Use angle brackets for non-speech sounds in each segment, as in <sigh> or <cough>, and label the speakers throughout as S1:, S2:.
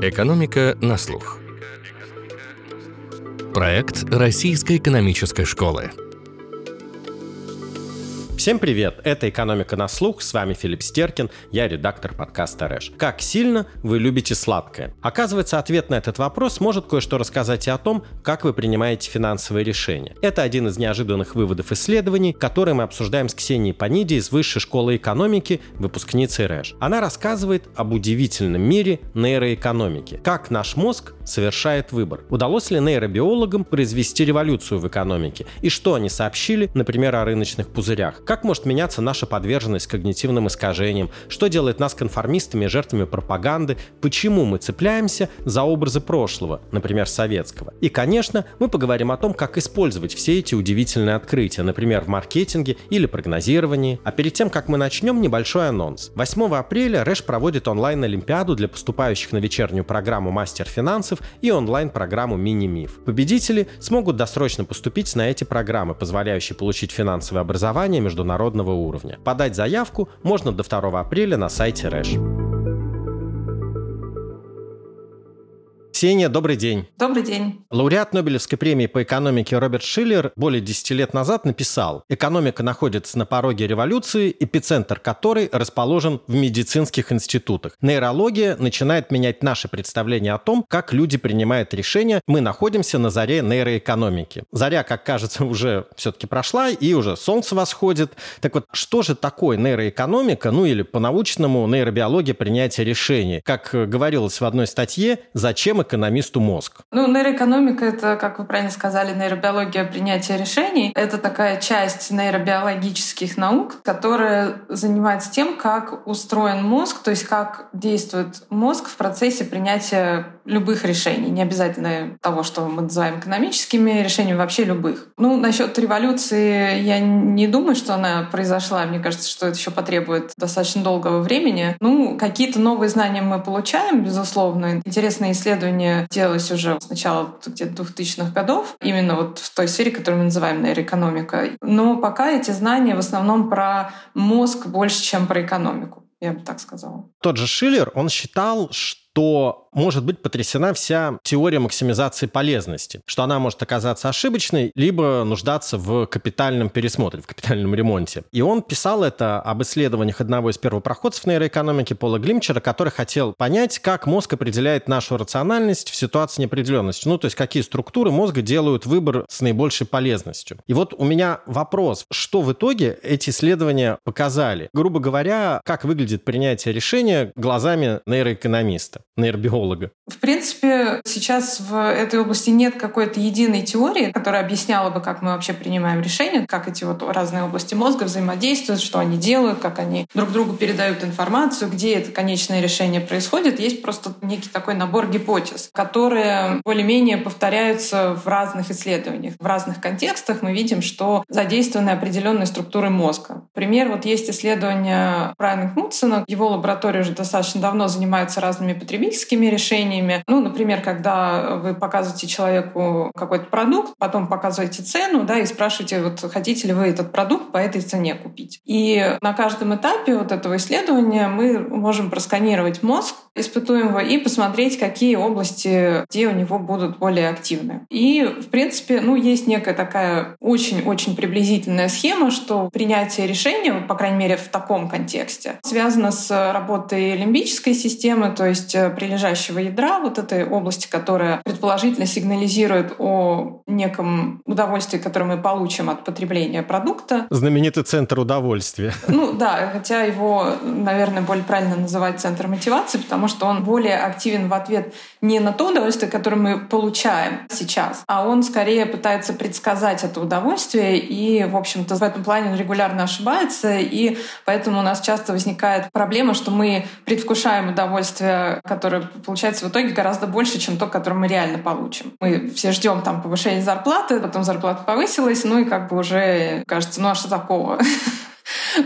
S1: Экономика на слух. Проект Российской экономической школы.
S2: Всем привет! Это «Экономика на слух», с вами Филипп Стеркин, я редактор подкаста «Рэш». Как сильно вы любите сладкое? Оказывается, ответ на этот вопрос может кое-что рассказать и о том, как вы принимаете финансовые решения. Это один из неожиданных выводов исследований, которые мы обсуждаем с Ксенией Паниди из Высшей школы экономики, выпускницей РЭШ. Она рассказывает об удивительном мире нейроэкономики, как наш мозг совершает выбор. Удалось ли нейробиологам произвести революцию в экономике? И что они сообщили, например, о рыночных пузырях? Как может меняться наша подверженность когнитивным искажениям? Что делает нас конформистами и жертвами пропаганды? Почему мы цепляемся за образы прошлого, например, советского? И, конечно, мы поговорим о том, как использовать все эти удивительные открытия, например, в маркетинге или прогнозировании. А перед тем, как мы начнем, небольшой анонс. 8 апреля Рэш проводит онлайн-олимпиаду для поступающих на вечернюю программу «Мастер финансов» и онлайн-программу «Мини-миф». Победители смогут досрочно поступить на эти программы, позволяющие получить финансовое образование между международного уровня. Подать заявку можно до 2 апреля на сайте РЭШ. Ксения, добрый день.
S3: Добрый день.
S2: Лауреат Нобелевской премии по экономике Роберт Шиллер более 10 лет назад написал, экономика находится на пороге революции, эпицентр которой расположен в медицинских институтах. Нейрология начинает менять наше представление о том, как люди принимают решения. Мы находимся на заре нейроэкономики. Заря, как кажется, <laughs> уже все-таки прошла, и уже солнце восходит. Так вот, что же такое нейроэкономика, ну или по-научному нейробиология принятия решений? Как говорилось в одной статье, зачем экономисту мозг?
S3: Ну, нейроэкономика — это, как вы правильно сказали, нейробиология принятия решений. Это такая часть нейробиологических наук, которая занимается тем, как устроен мозг, то есть как действует мозг в процессе принятия любых решений, не обязательно того, что мы называем экономическими решениями, вообще любых. Ну, насчет революции я не думаю, что она произошла. Мне кажется, что это еще потребует достаточно долгого времени. Ну, какие-то новые знания мы получаем, безусловно. Интересные исследования делались уже с начала где-то 2000-х годов, именно вот в той сфере, которую мы называем нейроэкономика. Но пока эти знания в основном про мозг больше, чем про экономику я бы так сказала.
S2: Тот же Шиллер, он считал, что что может быть потрясена вся теория максимизации полезности, что она может оказаться ошибочной, либо нуждаться в капитальном пересмотре, в капитальном ремонте. И он писал это об исследованиях одного из первопроходцев нейроэкономики Пола Глимчера, который хотел понять, как мозг определяет нашу рациональность в ситуации неопределенности. Ну, то есть какие структуры мозга делают выбор с наибольшей полезностью. И вот у меня вопрос, что в итоге эти исследования показали? Грубо говоря, как выглядит принятие решения глазами нейроэкономиста? Нейробиолога?
S3: В принципе, сейчас в этой области нет какой-то единой теории, которая объясняла бы, как мы вообще принимаем решения, как эти вот разные области мозга взаимодействуют, что они делают, как они друг другу передают информацию, где это конечное решение происходит. Есть просто некий такой набор гипотез, которые более-менее повторяются в разных исследованиях. В разных контекстах мы видим, что задействованы определенные структуры мозга. Пример, вот есть исследование Брайана Кнутсона. Его лаборатория уже достаточно давно занимается разными потребительскими решениями. Ну, например, когда вы показываете человеку какой-то продукт, потом показываете цену, да, и спрашиваете, вот хотите ли вы этот продукт по этой цене купить. И на каждом этапе вот этого исследования мы можем просканировать мозг испытуемого и посмотреть, какие области, где у него будут более активны. И, в принципе, ну, есть некая такая очень-очень приблизительная схема, что принятие решения, по крайней мере, в таком контексте, связано с работой лимбической системы, то есть прилежащего ядра, вот этой области, которая предположительно сигнализирует о неком удовольствии, которое мы получим от потребления продукта.
S2: Знаменитый центр удовольствия. <laughs>
S3: Ну да, хотя его, наверное, более правильно называть центр мотивации, потому что он более активен в ответ не на то удовольствие, которое мы получаем сейчас, а он скорее пытается предсказать это удовольствие, и, в общем-то, в этом плане он регулярно ошибается, и поэтому у нас часто возникает проблема, что мы предвкушаем удовольствие, которое получается в итоге гораздо больше, чем то, которое мы реально получим. Мы все ждем там повышения зарплаты, потом зарплата повысилась, ну и как бы уже кажется, ну а что такого? <laughs>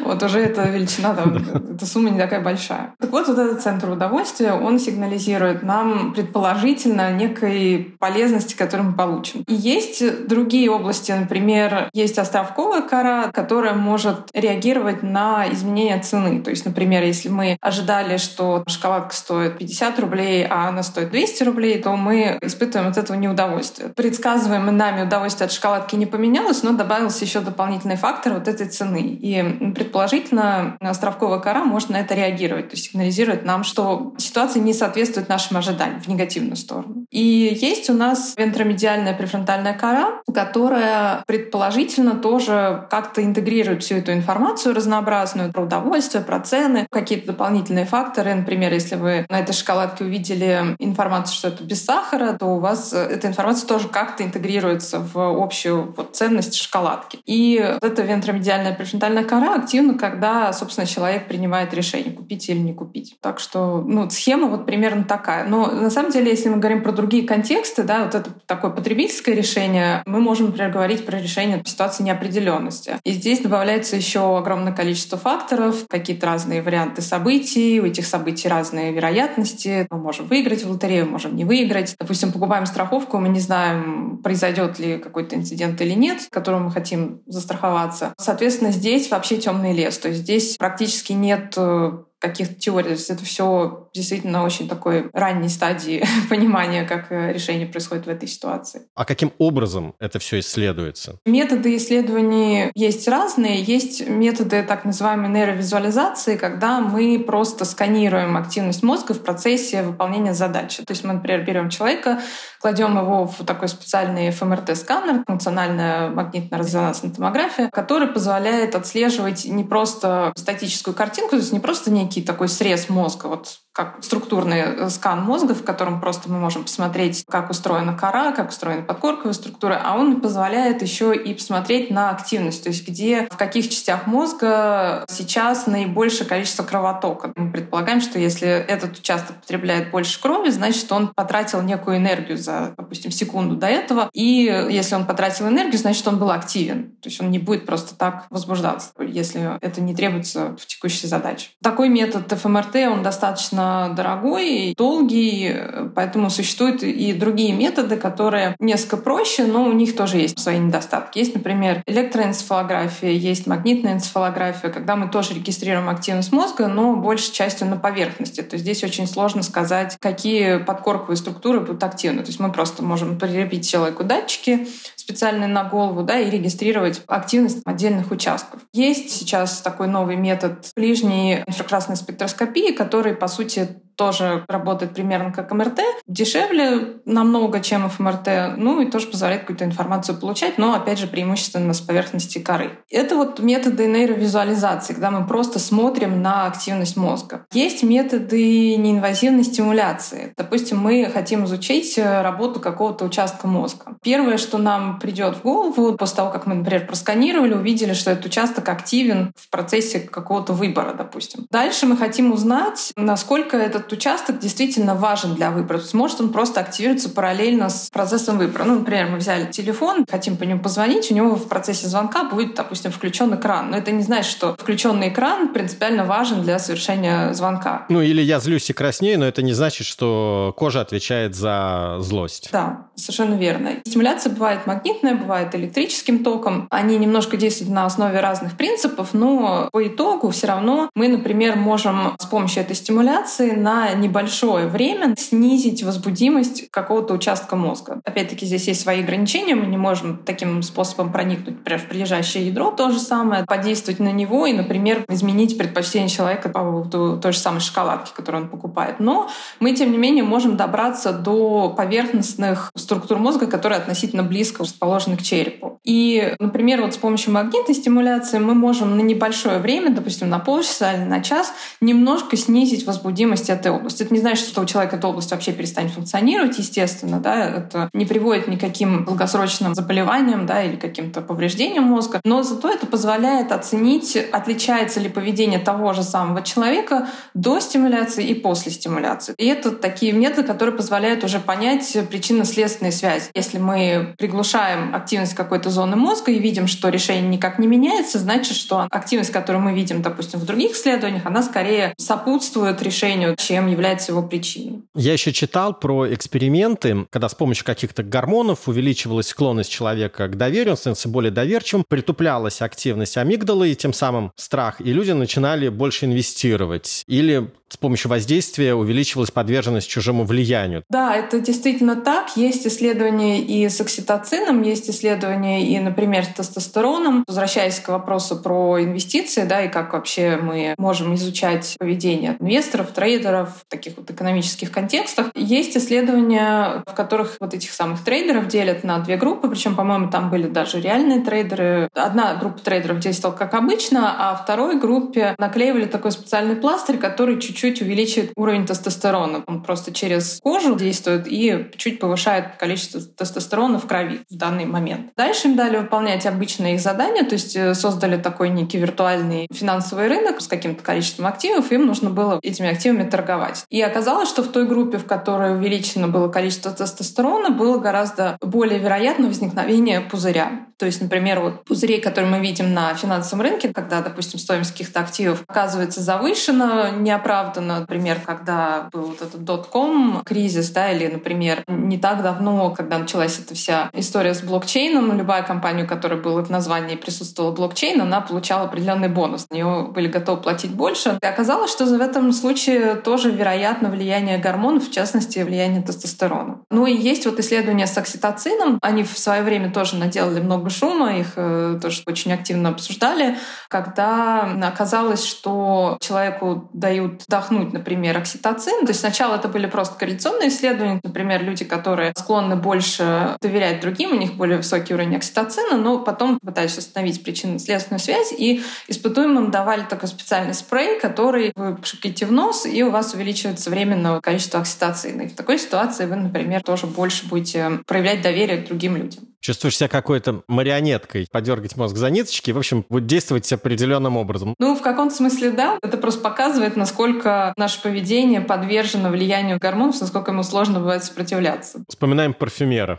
S3: Вот уже эта величина, там, <laughs> эта сумма не такая большая. Так вот, вот этот центр удовольствия, он сигнализирует нам предположительно некой полезности, которую мы получим. И есть другие области, например, есть островковая кора, которая может реагировать на изменения цены. То есть, например, если мы ожидали, что шоколадка стоит 50 рублей, а она стоит 200 рублей, то мы испытываем от этого неудовольствие. Предсказываемое нами удовольствие от шоколадки не поменялось, но добавился еще дополнительный фактор вот этой цены. И предположительно островковая кора может на это реагировать, то есть сигнализирует нам, что ситуация не соответствует нашим ожиданиям в негативную сторону. И есть у нас вентромедиальная префронтальная кора, которая предположительно тоже как-то интегрирует всю эту информацию разнообразную про удовольствие, про цены, какие-то дополнительные факторы. Например, если вы на этой шоколадке увидели информацию, что это без сахара, то у вас эта информация тоже как-то интегрируется в общую вот, ценность шоколадки. И вот эта вентромедиальная префронтальная кора активна, когда, собственно, человек принимает решение, купить или не купить. Так что ну, схема вот примерно такая. Но на самом деле, если мы говорим про другие контексты, да, вот это такое потребительское решение, мы можем, например, говорить про решение ситуации неопределенности. И здесь добавляется еще огромное количество факторов, какие-то разные варианты событий, у этих событий разные вероятности. Мы можем выиграть в лотерею, можем не выиграть. Допустим, покупаем страховку, мы не знаем, произойдет ли какой-то инцидент или нет, которым мы хотим застраховаться. Соответственно, здесь вообще темный лес. То есть здесь практически нет э, каких-то теорий. То есть это все действительно очень такой ранней стадии <laughs> понимания, как э, решение происходит в этой ситуации.
S2: А каким образом это все исследуется?
S3: Методы исследований есть разные. Есть методы так называемой нейровизуализации, когда мы просто сканируем активность мозга в процессе выполнения задачи. То есть мы, например, берем человека, кладем его в такой специальный ФМРТ-сканер, функциональная магнитно-резонансная томография, который позволяет отслеживать не просто статическую картинку, то есть не просто некий некий такой срез мозга, вот как структурный э, скан мозга, в котором просто мы можем посмотреть, как устроена кора, как устроена подкорковая структура, а он позволяет еще и посмотреть на активность, то есть где, в каких частях мозга сейчас наибольшее количество кровотока. Мы предполагаем, что если этот участок потребляет больше крови, значит, он потратил некую энергию за, допустим, секунду до этого, и если он потратил энергию, значит, он был активен. То есть он не будет просто так возбуждаться, если это не требуется в текущей задаче. Такой метод ФМРТ, он достаточно достаточно дорогой долгий, поэтому существуют и другие методы, которые несколько проще, но у них тоже есть свои недостатки. Есть, например, электроэнцефалография, есть магнитная энцефалография, когда мы тоже регистрируем активность мозга, но большей частью на поверхности. То есть здесь очень сложно сказать, какие подкорковые структуры будут активны. То есть мы просто можем прилепить человеку датчики, специальные на голову, да, и регистрировать активность отдельных участков. Есть сейчас такой новый метод ближней инфракрасной спектроскопии, который, по сути, тоже работает примерно как МРТ, дешевле намного, чем ФМРТ, ну и тоже позволяет какую-то информацию получать, но, опять же, преимущественно с поверхности коры. Это вот методы нейровизуализации, когда мы просто смотрим на активность мозга. Есть методы неинвазивной стимуляции. Допустим, мы хотим изучить э, работу какого-то участка мозга. Первое, что нам придет в голову после того, как мы, например, просканировали, увидели, что этот участок активен в процессе какого-то выбора, допустим. Дальше мы хотим узнать, насколько этот этот участок действительно важен для выбора. То есть может он просто активируется параллельно с процессом выбора. Ну, например, мы взяли телефон, хотим по нему позвонить, у него в процессе звонка будет, допустим, включен экран. Но это не значит, что включенный экран принципиально важен для совершения звонка.
S2: Ну, или я злюсь и краснею, но это не значит, что кожа отвечает за злость.
S3: Да, совершенно верно. Стимуляция бывает магнитная, бывает электрическим током. Они немножко действуют на основе разных принципов, но по итогу все равно мы, например, можем с помощью этой стимуляции на на небольшое время снизить возбудимость какого-то участка мозга. Опять-таки здесь есть свои ограничения, мы не можем таким способом проникнуть, например, в прилежащее ядро, то же самое, подействовать на него и, например, изменить предпочтение человека по поводу той же самой шоколадки, которую он покупает. Но мы, тем не менее, можем добраться до поверхностных структур мозга, которые относительно близко расположены к черепу. И, например, вот с помощью магнитной стимуляции мы можем на небольшое время, допустим, на полчаса или на час, немножко снизить возбудимость этой области. Это не значит, что у человека эта область вообще перестанет функционировать, естественно, да, это не приводит ни к каким долгосрочным заболеваниям, да, или каким-то повреждениям мозга, но зато это позволяет оценить, отличается ли поведение того же самого человека до стимуляции и после стимуляции. И это такие методы, которые позволяют уже понять причинно-следственные связи. Если мы приглушаем активность какой-то зоны мозга и видим, что решение никак не меняется, значит, что активность, которую мы видим, допустим, в других исследованиях, она скорее сопутствует решению, чем является его причиной.
S2: Я еще читал про эксперименты, когда с помощью каких-то гормонов увеличивалась склонность человека к доверию, он становился более доверчивым, притуплялась активность амигдалы и тем самым страх, и люди начинали больше инвестировать. Или с помощью воздействия увеличивалась подверженность чужому влиянию.
S3: Да, это действительно так. Есть исследования и с окситоцином, есть исследования и, например, с тестостероном. Возвращаясь к вопросу про инвестиции, да, и как вообще мы можем изучать поведение инвесторов, трейдеров в таких вот экономических контекстах, есть исследования, в которых вот этих самых трейдеров делят на две группы, причем, по-моему, там были даже реальные трейдеры. Одна группа трейдеров действовала как обычно, а второй группе наклеивали такой специальный пластырь, который чуть-чуть чуть увеличивает уровень тестостерона. Он просто через кожу действует и чуть повышает количество тестостерона в крови в данный момент. Дальше им дали выполнять обычные их задания, то есть э, создали такой некий виртуальный финансовый рынок с каким-то количеством активов, им нужно было этими активами торговать. И оказалось, что в той группе, в которой увеличено было количество тестостерона, было гораздо более вероятно возникновение пузыря. То есть, например, вот пузырей, которые мы видим на финансовом рынке, когда, допустим, стоимость каких-то активов оказывается завышена неоправданно, неоправданно, например, когда был вот этот дотком кризис, да, или, например, не так давно, когда началась эта вся история с блокчейном, любая компания, у которой было в названии присутствовала блокчейн, она получала определенный бонус. На нее были готовы платить больше. И оказалось, что в этом случае тоже вероятно влияние гормонов, в частности, влияние тестостерона. Ну и есть вот исследования с окситоцином. Они в свое время тоже наделали много шума, их э, тоже очень активно обсуждали, когда оказалось, что человеку дают вдохнуть, например, окситоцин. То есть сначала это были просто корреляционные исследования, например, люди, которые склонны больше доверять другим, у них более высокий уровень окситоцина, но потом пытались установить причинно-следственную связь, и испытуемым давали такой специальный спрей, который вы пшикаете в нос, и у вас увеличивается временно количество окситоцина. И в такой ситуации вы, например, тоже больше будете проявлять доверие к другим людям
S2: чувствуешь себя какой-то марионеткой, подергать мозг за ниточки, в общем, будет действовать определенным образом.
S3: Ну, в каком-то смысле да. Это просто показывает, насколько наше поведение подвержено влиянию гормонов, насколько ему сложно бывает сопротивляться.
S2: Вспоминаем парфюмера,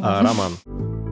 S2: а, Роман.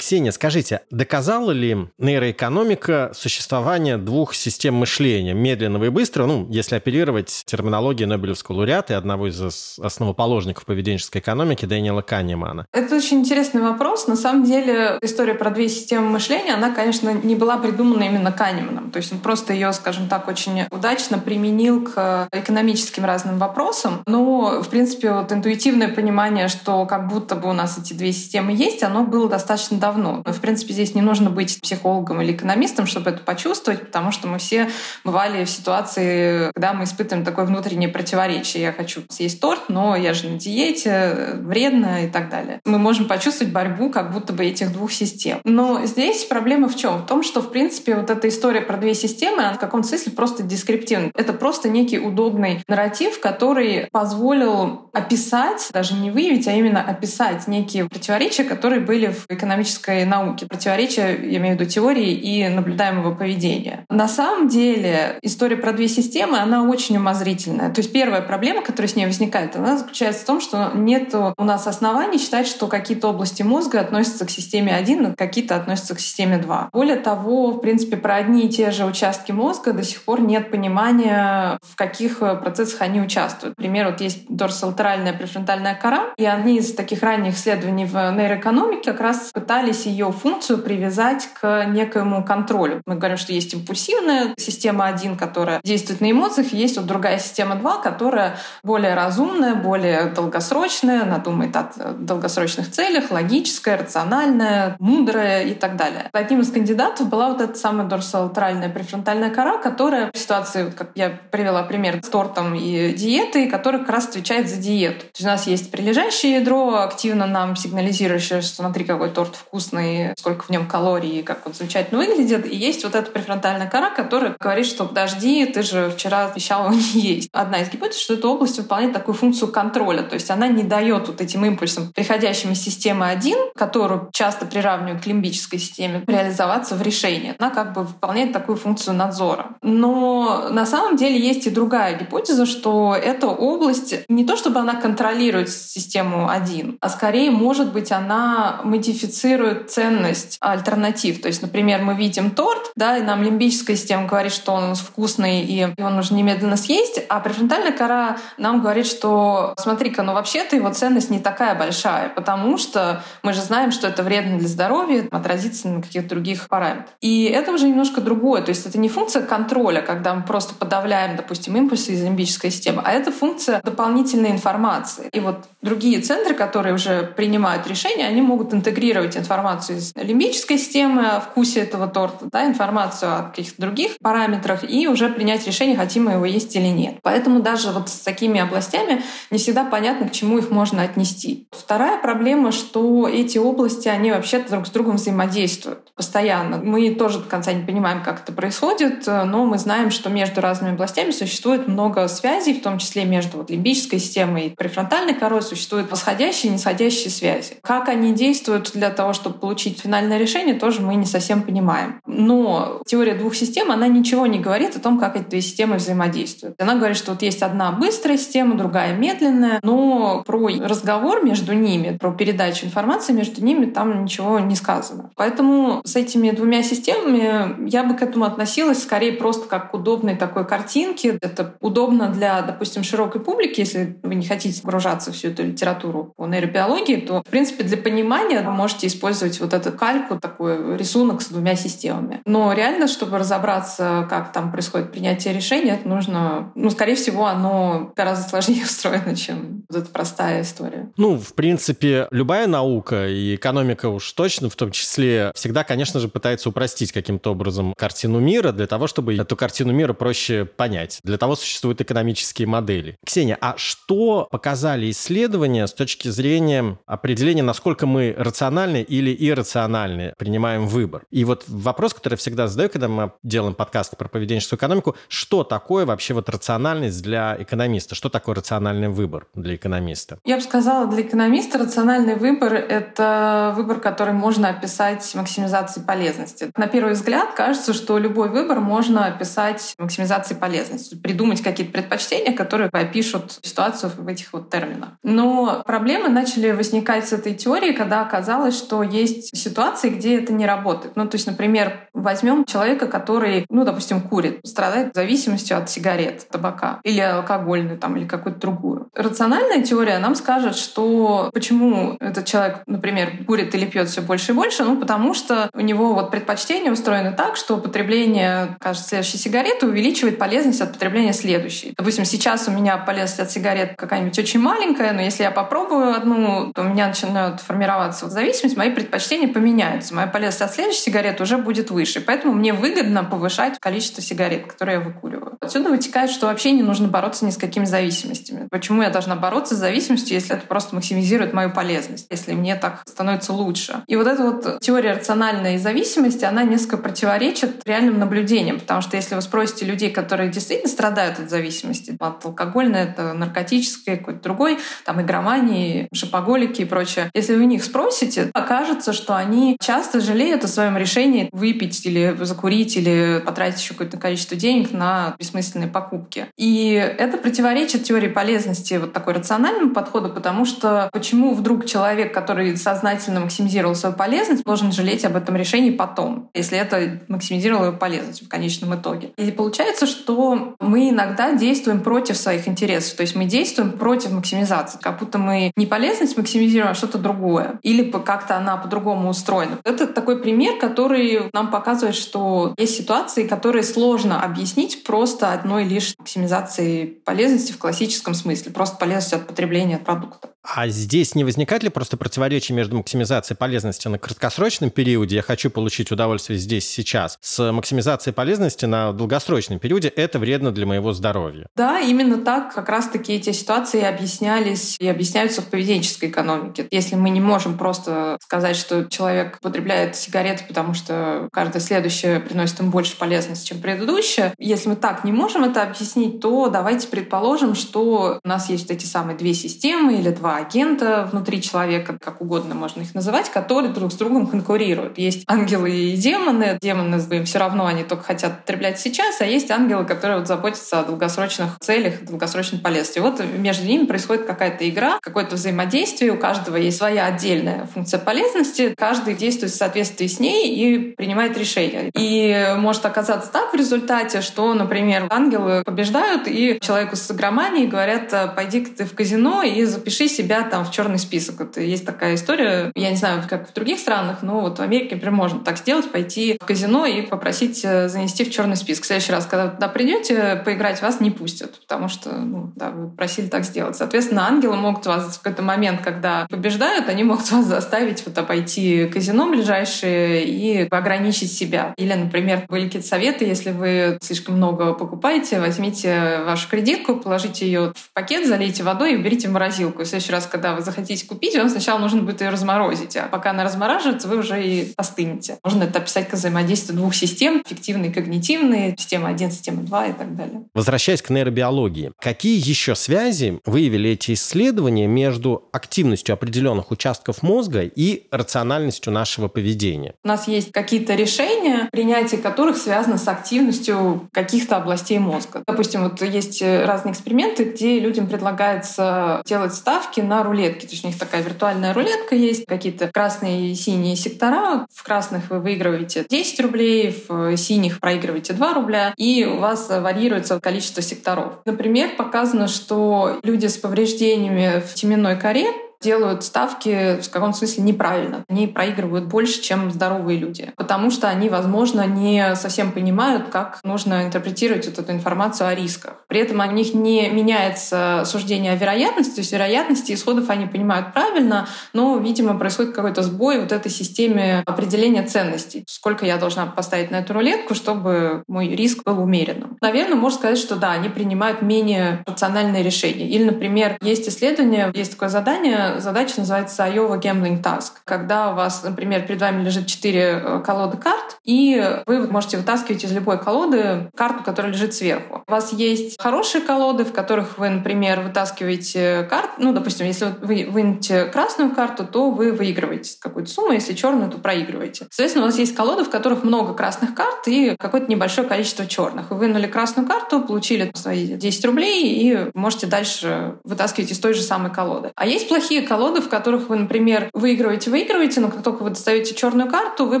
S2: Ксения, скажите, доказала ли нейроэкономика существование двух систем мышления, медленного и быстрого, ну, если оперировать терминологией Нобелевского лауреата и одного из основоположников поведенческой экономики Дэниела Канемана?
S3: Это очень интересный вопрос. На самом деле история про две системы мышления, она, конечно, не была придумана именно Канеманом. То есть он просто ее, скажем так, очень удачно применил к экономическим разным вопросам. Но, в принципе, вот интуитивное понимание, что как будто бы у нас эти две системы есть, оно было достаточно давно давно. В принципе, здесь не нужно быть психологом или экономистом, чтобы это почувствовать, потому что мы все бывали в ситуации, когда мы испытываем такое внутреннее противоречие. Я хочу съесть торт, но я же на диете, вредно и так далее. Мы можем почувствовать борьбу как будто бы этих двух систем. Но здесь проблема в чем? В том, что, в принципе, вот эта история про две системы, она в каком-то смысле просто дескриптивна. Это просто некий удобный нарратив, который позволил описать, даже не выявить, а именно описать некие противоречия, которые были в экономическом экономической науки, противоречия, я имею в виду теории и наблюдаемого поведения. На самом деле история про две системы, она очень умозрительная. То есть первая проблема, которая с ней возникает, она заключается в том, что нет у нас оснований считать, что какие-то области мозга относятся к системе 1, а какие-то относятся к системе 2. Более того, в принципе, про одни и те же участки мозга до сих пор нет понимания, в каких процессах они участвуют. Например, вот есть дорсолатеральная префронтальная кора, и они из таких ранних исследований в нейроэкономике как раз пытались пытались ее функцию привязать к некоему контролю. Мы говорим, что есть импульсивная система 1, которая действует на эмоциях, и есть вот другая система 2, которая более разумная, более долгосрочная, она думает о долгосрочных целях, логическая, рациональная, мудрая и так далее. Одним из кандидатов была вот эта самая дорсолатеральная префронтальная кора, которая в ситуации, как я привела пример с тортом и диетой, которая как раз отвечает за диету. То есть у нас есть прилежащее ядро, активно нам сигнализирующее, что смотри, какой торт вкусный, вкусный, сколько в нем калорий, как он замечательно выглядит. И есть вот эта префронтальная кора, которая говорит, что подожди, ты же вчера обещал его <laughs> не есть. Одна из гипотез, что эта область выполняет такую функцию контроля, то есть она не дает вот этим импульсам, приходящим из системы 1, которую часто приравнивают к лимбической системе, реализоваться в решении. Она как бы выполняет такую функцию надзора. Но на самом деле есть и другая гипотеза, что эта область не то чтобы она контролирует систему 1, а скорее, может быть, она модифицирует ценность альтернатив. То есть, например, мы видим торт, да, и нам лимбическая система говорит, что он вкусный и его нужно немедленно съесть, а префронтальная кора нам говорит, что смотри-ка, ну вообще-то его ценность не такая большая, потому что мы же знаем, что это вредно для здоровья, отразится на каких-то других параметрах. И это уже немножко другое. То есть это не функция контроля, когда мы просто подавляем, допустим, импульсы из лимбической системы, а это функция дополнительной информации. И вот другие центры, которые уже принимают решения, они могут интегрировать информацию из лимбической системы о вкусе этого торта, да, информацию о каких-то других параметрах и уже принять решение, хотим мы его есть или нет. Поэтому даже вот с такими областями не всегда понятно, к чему их можно отнести. Вторая проблема, что эти области, они вообще друг с другом взаимодействуют постоянно. Мы тоже до конца не понимаем, как это происходит, но мы знаем, что между разными областями существует много связей, в том числе между вот лимбической системой и префронтальной корой существуют восходящие и нисходящие связи. Как они действуют для того, чтобы получить финальное решение, тоже мы не совсем понимаем. Но теория двух систем, она ничего не говорит о том, как эти две системы взаимодействуют. Она говорит, что вот есть одна быстрая система, другая медленная, но про разговор между ними, про передачу информации между ними там ничего не сказано. Поэтому с этими двумя системами я бы к этому относилась скорее просто как к удобной такой картинке. Это удобно для, допустим, широкой публики, если вы не хотите погружаться в всю эту литературу по нейробиологии, то, в принципе, для понимания вы можете использовать вот эту кальку, такой рисунок с двумя системами. Но реально, чтобы разобраться, как там происходит принятие решения, это нужно, ну, скорее всего, оно гораздо сложнее <laughs> устроено, чем вот эта простая история.
S2: Ну, в принципе, любая наука и экономика уж точно, в том числе, всегда, конечно же, пытается упростить каким-то образом картину мира для того, чтобы эту картину мира проще понять. Для того существуют экономические модели. Ксения, а что показали исследования с точки зрения определения, насколько мы рациональны или иррациональны принимаем выбор? И вот вопрос, который я всегда задаю, когда мы делаем подкасты про поведенческую экономику, что такое вообще вот рациональность для экономиста? Что такое рациональный выбор для экономиста?
S3: Я бы сказала, для экономиста рациональный выбор — это выбор, который можно описать максимизацией полезности. На первый взгляд кажется, что любой выбор можно описать максимизацией полезности, придумать какие-то предпочтения, которые опишут ситуацию в этих вот терминах. Но проблемы начали возникать с этой теорией, когда оказалось, что есть ситуации, где это не работает. Ну, то есть, например, возьмем человека, который, ну, допустим, курит, страдает зависимостью от сигарет, табака или алкогольной там, или какую-то другую. Рациональная теория нам скажет, что почему этот человек, например, курит или пьет все больше и больше, ну, потому что у него вот предпочтения устроены так, что потребление, кажется, следующей сигареты увеличивает полезность от потребления следующей. Допустим, сейчас у меня полезность от сигарет какая-нибудь очень маленькая, но если я попробую одну, то у меня начинает формироваться вот зависимость, мои предпочтения поменяются. Моя полезность от следующей сигареты уже будет выше. Поэтому мне выгодно повышать количество сигарет, которые я выкуриваю. Отсюда вытекает, что вообще не нужно бороться ни с какими зависимостями. Почему я должна бороться с зависимостью, если это просто максимизирует мою полезность, если мне так становится лучше? И вот эта вот теория рациональной зависимости, она несколько противоречит реальным наблюдениям, потому что если вы спросите людей, которые действительно страдают от зависимости, от алкогольной, это наркотической, какой-то другой, там игромании, шопоголики и прочее, если вы у них спросите, окажется, что они часто жалеют о своем решении выпить или закурить или потратить еще какое-то количество денег на бессмысленные покупки. И это противоречит теории полезности вот такой рациональному подходу, потому что почему вдруг человек, который сознательно максимизировал свою полезность, должен жалеть об этом решении потом, если это максимизировало его полезность в конечном итоге. И получается, что мы иногда действуем против своих интересов, то есть мы действуем против максимизации, как будто мы не полезность максимизируем, а что-то другое. Или как-то она по-другому устроена. Это такой пример, который нам показывает, что есть ситуации, которые сложно объяснить просто одной лишь максимизацией полезности в классическом смысле, просто полезностью от потребления продукта.
S2: А здесь не возникает ли просто противоречие между максимизацией полезности на краткосрочном периоде, я хочу получить удовольствие здесь сейчас, с максимизацией полезности на долгосрочном периоде, это вредно для моего здоровья?
S3: Да, именно так как раз-таки эти ситуации объяснялись и объясняются в поведенческой экономике. Если мы не можем просто сказать, что человек потребляет сигареты, потому что каждая следующая приносит им больше полезности, чем предыдущая, если мы так не можем это объяснить, то давайте предположим, что у нас есть эти самые две системы или два агента внутри человека, как угодно можно их называть, которые друг с другом конкурируют. Есть ангелы и демоны. Демоны им все равно, они только хотят потреблять сейчас, а есть ангелы, которые вот заботятся о долгосрочных целях, долгосрочной полезности. Вот между ними происходит какая-то игра, какое-то взаимодействие, у каждого есть своя отдельная функция полезности, каждый действует в соответствии с ней и принимает решения. И может оказаться так в результате, что, например, ангелы побеждают, и человеку с игроманией говорят, пойди ты в казино и запиши себя там в черный список. Вот есть такая история, я не знаю, как в других странах, но вот в Америке, например, можно так сделать, пойти в казино и попросить э, занести в черный список. В следующий раз, когда вы туда придете, поиграть вас не пустят, потому что ну, да, вы просили так сделать. Соответственно, ангелы могут вас в какой-то момент, когда побеждают, они могут вас заставить вот обойти казино ближайшее и ограничить себя. Или, например, были какие-то советы, если вы слишком много покупаете, возьмите вашу кредитку, положите ее в пакет, залейте водой и уберите в морозилку. В следующий раз, когда вы захотите купить, вам сначала нужно будет ее разморозить. А пока она размораживается, вы уже и остынете. Можно это описать как взаимодействие двух систем, фиктивной и когнитивной, система 1, система 2 и так далее.
S2: Возвращаясь к нейробиологии, какие еще связи выявили эти исследования между активностью определенных участков мозга и рациональностью нашего поведения?
S3: У нас есть какие-то решения, принятие которых связано с активностью каких-то областей мозга. Допустим, вот есть разные эксперименты, где людям предлагается делать ставки на рулетки. То есть у них такая виртуальная рулетка есть, какие-то красные и синие сектора. В красных вы выигрываете 10 рублей, в синих проигрываете 2 рубля, и у вас варьируется количество секторов. Например, показано, что люди с повреждениями в теменной коре делают ставки в каком-то смысле неправильно. Они проигрывают больше, чем здоровые люди, потому что они, возможно, не совсем понимают, как нужно интерпретировать вот эту информацию о рисках. При этом у них не меняется суждение о вероятности, то есть вероятности исходов они понимают правильно, но, видимо, происходит какой-то сбой вот этой системе определения ценностей. Сколько я должна поставить на эту рулетку, чтобы мой риск был умеренным. Наверное, можно сказать, что да, они принимают менее рациональные решения. Или, например, есть исследование, есть такое задание задача называется Iowa Gambling Task. Когда у вас, например, перед вами лежит четыре э, колоды карт, и вы можете вытаскивать из любой колоды карту, которая лежит сверху. У вас есть хорошие колоды, в которых вы, например, вытаскиваете карт. Ну, допустим, если вы вынете красную карту, то вы выигрываете какую-то сумму, если черную, то проигрываете. Соответственно, у вас есть колоды, в которых много красных карт и какое-то небольшое количество черных. Вы вынули красную карту, получили свои 10 рублей и можете дальше вытаскивать из той же самой колоды. А есть плохие колоды, в которых вы, например, выигрываете, выигрываете, но как только вы достаете черную карту, вы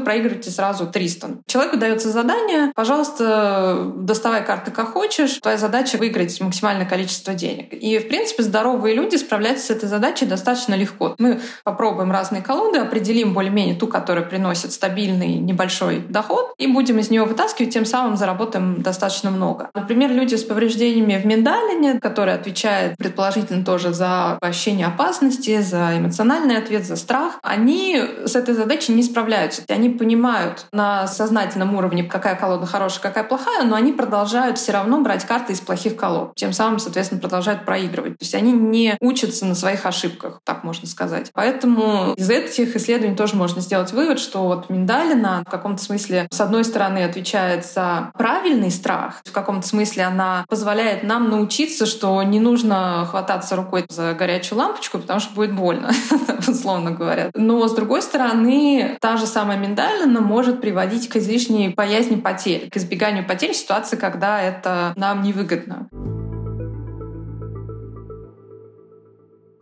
S3: проигрываете сразу 300. Человеку дается задание, пожалуйста, доставай карты как хочешь, твоя задача выиграть максимальное количество денег. И, в принципе, здоровые люди справляются с этой задачей достаточно легко. Мы попробуем разные колоды, определим более-менее ту, которая приносит стабильный небольшой доход, и будем из нее вытаскивать, тем самым заработаем достаточно много. Например, люди с повреждениями в миндалине, которые отвечают предположительно тоже за ощущение опасности, тревожности, за эмоциональный ответ, за страх, они с этой задачей не справляются. Они понимают на сознательном уровне, какая колода хорошая, какая плохая, но они продолжают все равно брать карты из плохих колод. Тем самым, соответственно, продолжают проигрывать. То есть они не учатся на своих ошибках, так можно сказать. Поэтому из этих исследований тоже можно сделать вывод, что вот миндалина в каком-то смысле, с одной стороны, отвечает за правильный страх, в каком-то смысле она позволяет нам научиться, что не нужно хвататься рукой за горячую лампочку, потому что будет больно, <laughs> условно говоря. Но, с другой стороны, та же самая миндалина может приводить к излишней боязни потерь, к избеганию потерь в ситуации, когда это нам невыгодно.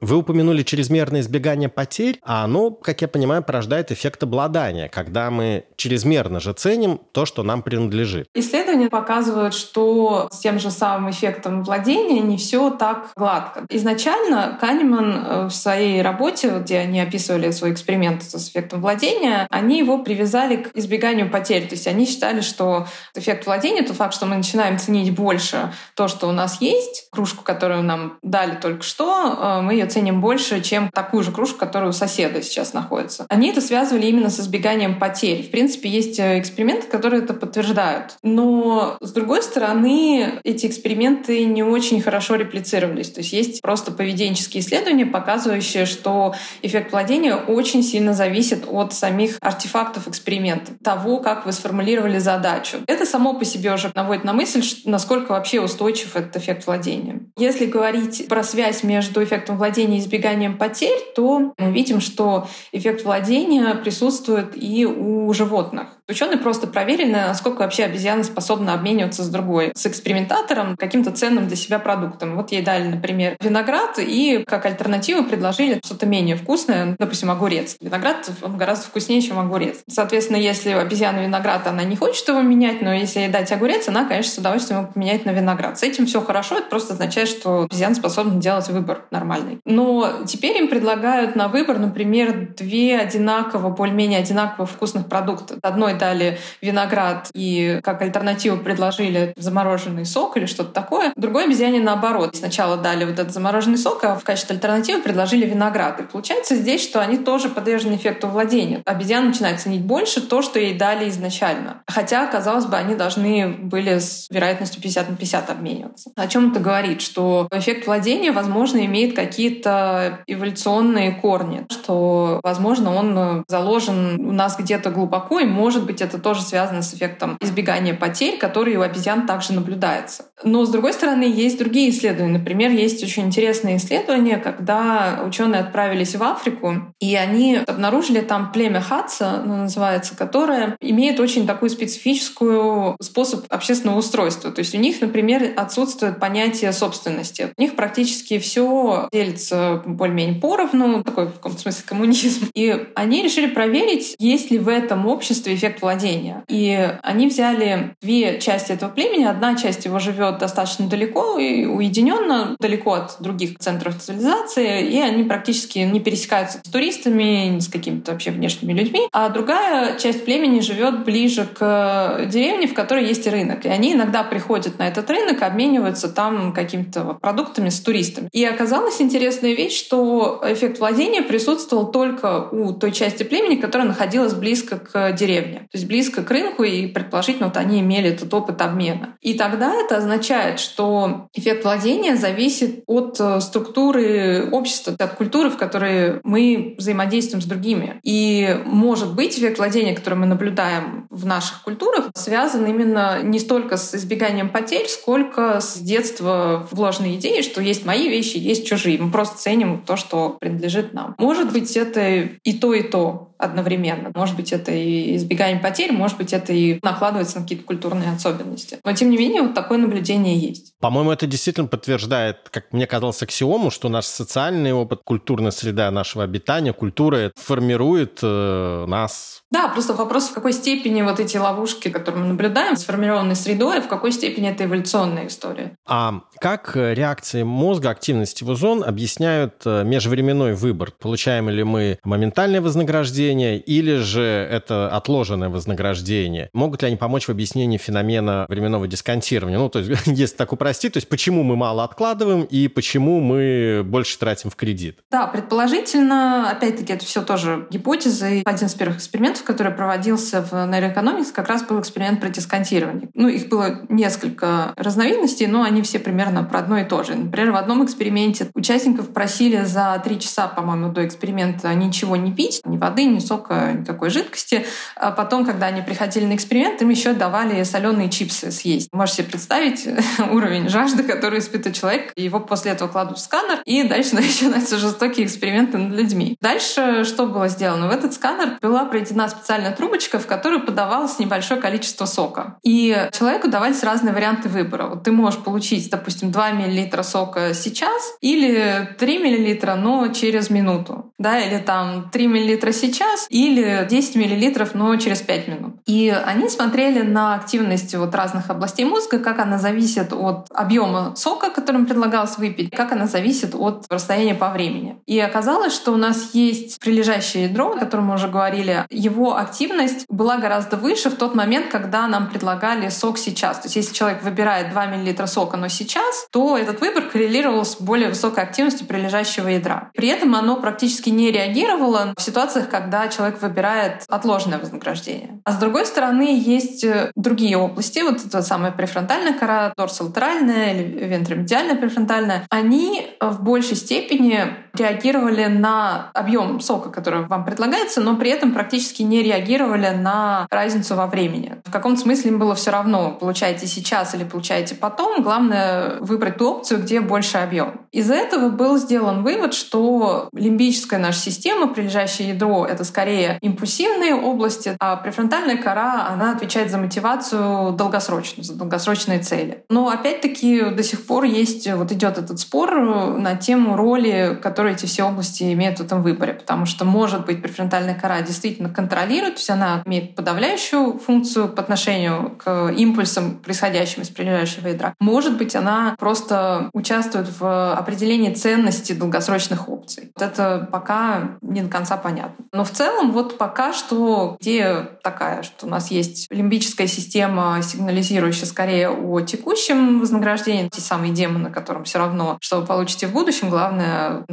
S2: Вы упомянули чрезмерное избегание потерь, а оно, как я понимаю, порождает эффект обладания, когда мы чрезмерно же ценим то, что нам принадлежит.
S3: Исследования показывают, что с тем же самым эффектом владения не все так гладко. Изначально Канеман э, в своей работе, где они описывали свой эксперимент с эффектом владения, они его привязали к избеганию потерь. То есть они считали, что эффект владения — это факт, что мы начинаем ценить больше то, что у нас есть, кружку, которую нам дали только что, э, мы ее ценим больше, чем такую же кружку, которая у соседа сейчас находится. Они это связывали именно с избеганием потерь. В принципе, есть э, эксперименты, которые это подтверждают. Но, с другой стороны, эти эксперименты не очень хорошо реплицировались. То есть есть просто поведенческие исследования, показывающие, что эффект владения очень сильно зависит от самих артефактов эксперимента, того, как вы сформулировали задачу. Это само по себе уже наводит на мысль, насколько вообще устойчив этот эффект владения. Если говорить про связь между эффектом владения и избеганием потерь, то мы видим, что эффект владения присутствует и у животных. Ученые просто проверили, насколько вообще обезьяна способна обмениваться с другой, с экспериментатором каким-то ценным для себя продуктом. Вот ей дали, например, виноград, и как альтернативу предложили что-то менее вкусное, допустим, огурец. Виноград он гораздо вкуснее, чем огурец. Соответственно, если обезьяна виноград, она не хочет его менять, но если ей дать огурец, она, конечно, с удовольствием его поменяет на виноград. С этим все хорошо, это просто означает, что обезьяна способна делать выбор нормальный. Но теперь им предлагают на выбор, например, две одинаково, более-менее одинаково вкусных продукта. Одной дали виноград и как альтернативу предложили замороженный сок или что-то такое. Другой обезьяне наоборот. Сначала дали вот этот замороженный сок, а в качестве альтернативы предложили виноград. И получается здесь, что они тоже подвержены эффекту владения. Обезьяна начинает ценить больше то, что ей дали изначально. Хотя, казалось бы, они должны были с вероятностью 50 на 50 обмениваться. О чем это говорит? Что эффект владения, возможно, имеет какие-то эволюционные корни, что, возможно, он заложен у нас где-то глубоко и может быть, это тоже связано с эффектом избегания потерь, который у обезьян также наблюдается. Но, с другой стороны, есть другие исследования. Например, есть очень интересные исследования, когда ученые отправились в Африку, и они обнаружили там племя Хатса, ну, называется, которое имеет очень такую специфическую способ общественного устройства. То есть у них, например, отсутствует понятие собственности. У них практически все делится более-менее поровну, такой в каком-то смысле коммунизм. И они решили проверить, есть ли в этом обществе эффект владения. И они взяли две части этого племени. Одна часть его живет достаточно далеко и уединенно, далеко от других центров цивилизации, и они практически не пересекаются с туристами, ни с какими-то вообще внешними людьми. А другая часть племени живет ближе к деревне, в которой есть рынок. И они иногда приходят на этот рынок, обмениваются там какими-то продуктами с туристами. И оказалась интересная вещь, что эффект владения присутствовал только у той части племени, которая находилась близко к деревне то есть близко к рынку, и предположительно вот они имели этот опыт обмена. И тогда это означает, что эффект владения зависит от э, структуры общества, от культуры, в которой мы взаимодействуем с другими. И может быть эффект владения, который мы наблюдаем в наших культурах, связан именно не столько с избеганием потерь, сколько с детства вложенной идеей, что есть мои вещи, есть чужие. Мы просто ценим то, что принадлежит нам. Может быть, это и то, и то одновременно. Может быть, это и избегание потерь, может быть, это и накладывается на какие-то культурные особенности. Но, тем не менее, вот такое наблюдение есть.
S2: По-моему, это действительно подтверждает, как мне казалось, аксиому, что наш социальный опыт, культурная среда нашего обитания, культура формирует э, нас.
S3: Да, просто вопрос, в какой степени вот эти ловушки, которые мы наблюдаем, сформированы средой, в какой степени это эволюционная история.
S2: А как реакции мозга, активности в озон объясняют э, межвременной выбор? Получаем ли мы моментальное вознаграждение или же это отложенное вознаграждение? Могут ли они помочь в объяснении феномена временного дисконтирования? Ну, то есть, <laughs> если так упростить, то есть почему мы мало откладываем и почему мы больше тратим в кредит?
S3: Да, предположительно, опять-таки, это все тоже гипотезы. Один из первых экспериментов, который проводился в нейроэкономике, как раз был эксперимент про дисконтирование. Ну, их было несколько разновидностей, но они все примерно про одно и то же. Например, в одном эксперименте участников просили за три часа, по-моему, до эксперимента ничего не пить, ни воды, ни сока, никакой жидкости. А потом, когда они приходили на эксперимент, им еще давали соленые чипсы съесть. Можете себе представить <laughs> уровень жажды, который испытывает человек. Его после этого кладут в сканер, и дальше <laughs> начинаются жестокие эксперименты над людьми. Дальше что было сделано? В этот сканер была проведена специальная трубочка, в которую подавалось небольшое количество сока. И человеку давались разные варианты выбора. Вот ты можешь получить, допустим, 2 мл сока сейчас или 3 мл, но через минуту. да, или там 3 мл сейчас, или 10 мл, но через 5 минут. И они смотрели на активность вот разных областей мозга, как она зависит от объема сока, которым предлагалось выпить, как она зависит от расстояния по времени. И оказалось, что у нас есть прилежащее ядро, о котором мы уже говорили, его активность была гораздо выше в тот момент, когда нам предлагали сок сейчас. То есть если человек выбирает 2 мл сока, но сейчас, то этот выбор коррелировал с более высокой активностью прилежащего ядра. При этом оно практически не реагировало в ситуациях, когда человек выбирает отложенное вознаграждение. А с другой стороны, есть э, другие области, вот эта самая префронтальная кора, дорсолатеральная или вентромедиальная префронтальная, они в большей степени реагировали на объем сока, который вам предлагается, но при этом практически не реагировали на разницу во времени. В каком-то смысле им было все равно, получаете сейчас или получаете потом. Главное выбрать ту опцию, где больше объем. Из этого был сделан вывод, что лимбическая наша система, прилежащее ядро, это скорее импульсивные области, а префронтальная кора, она отвечает за мотивацию долгосрочную, за долгосрочные цели. Но опять-таки до сих пор есть, вот идет этот спор на тему роли, которую эти все области имеют в этом выборе, потому что, может быть, префронтальная кора действительно контролирует, то есть она имеет подавляющую функцию по отношению к импульсам, происходящим из прилежащего ядра. Может быть, она просто участвует в определении ценности долгосрочных опций. Вот это пока не до конца понятно. Но в целом вот пока что идея такая, что у нас есть лимбическая система, сигнализирующая скорее о текущем вознаграждении, те самые демоны, которым все равно, что вы получите в будущем, главное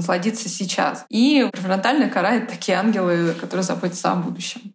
S3: сейчас. И префронтальная кора — это такие ангелы, которые заботятся о будущем.